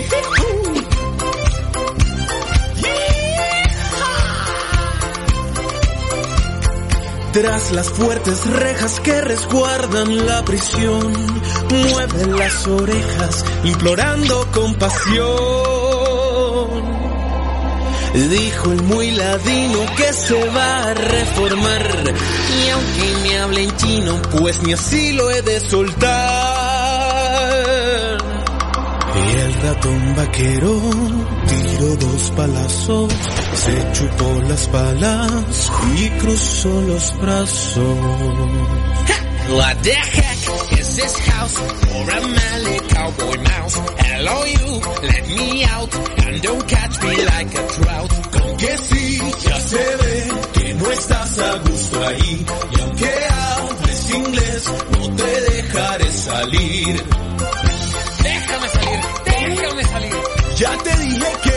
C: Tras las fuertes rejas que resguardan la prisión, mueve las orejas implorando compasión. Dijo el muy ladino que se va a reformar. Y aunque me hable en chino, pues ni así lo he de soltar. Ratón vaquero tiró dos palazos se chupó las balas y cruzó los brazos. What the heck is this house for a cowboy mouse? Hello you, let me out and don't catch me like a trout. Con que sí, ya se ve que no estás a gusto ahí y aunque hables inglés no te dejaré salir. Ya te dije que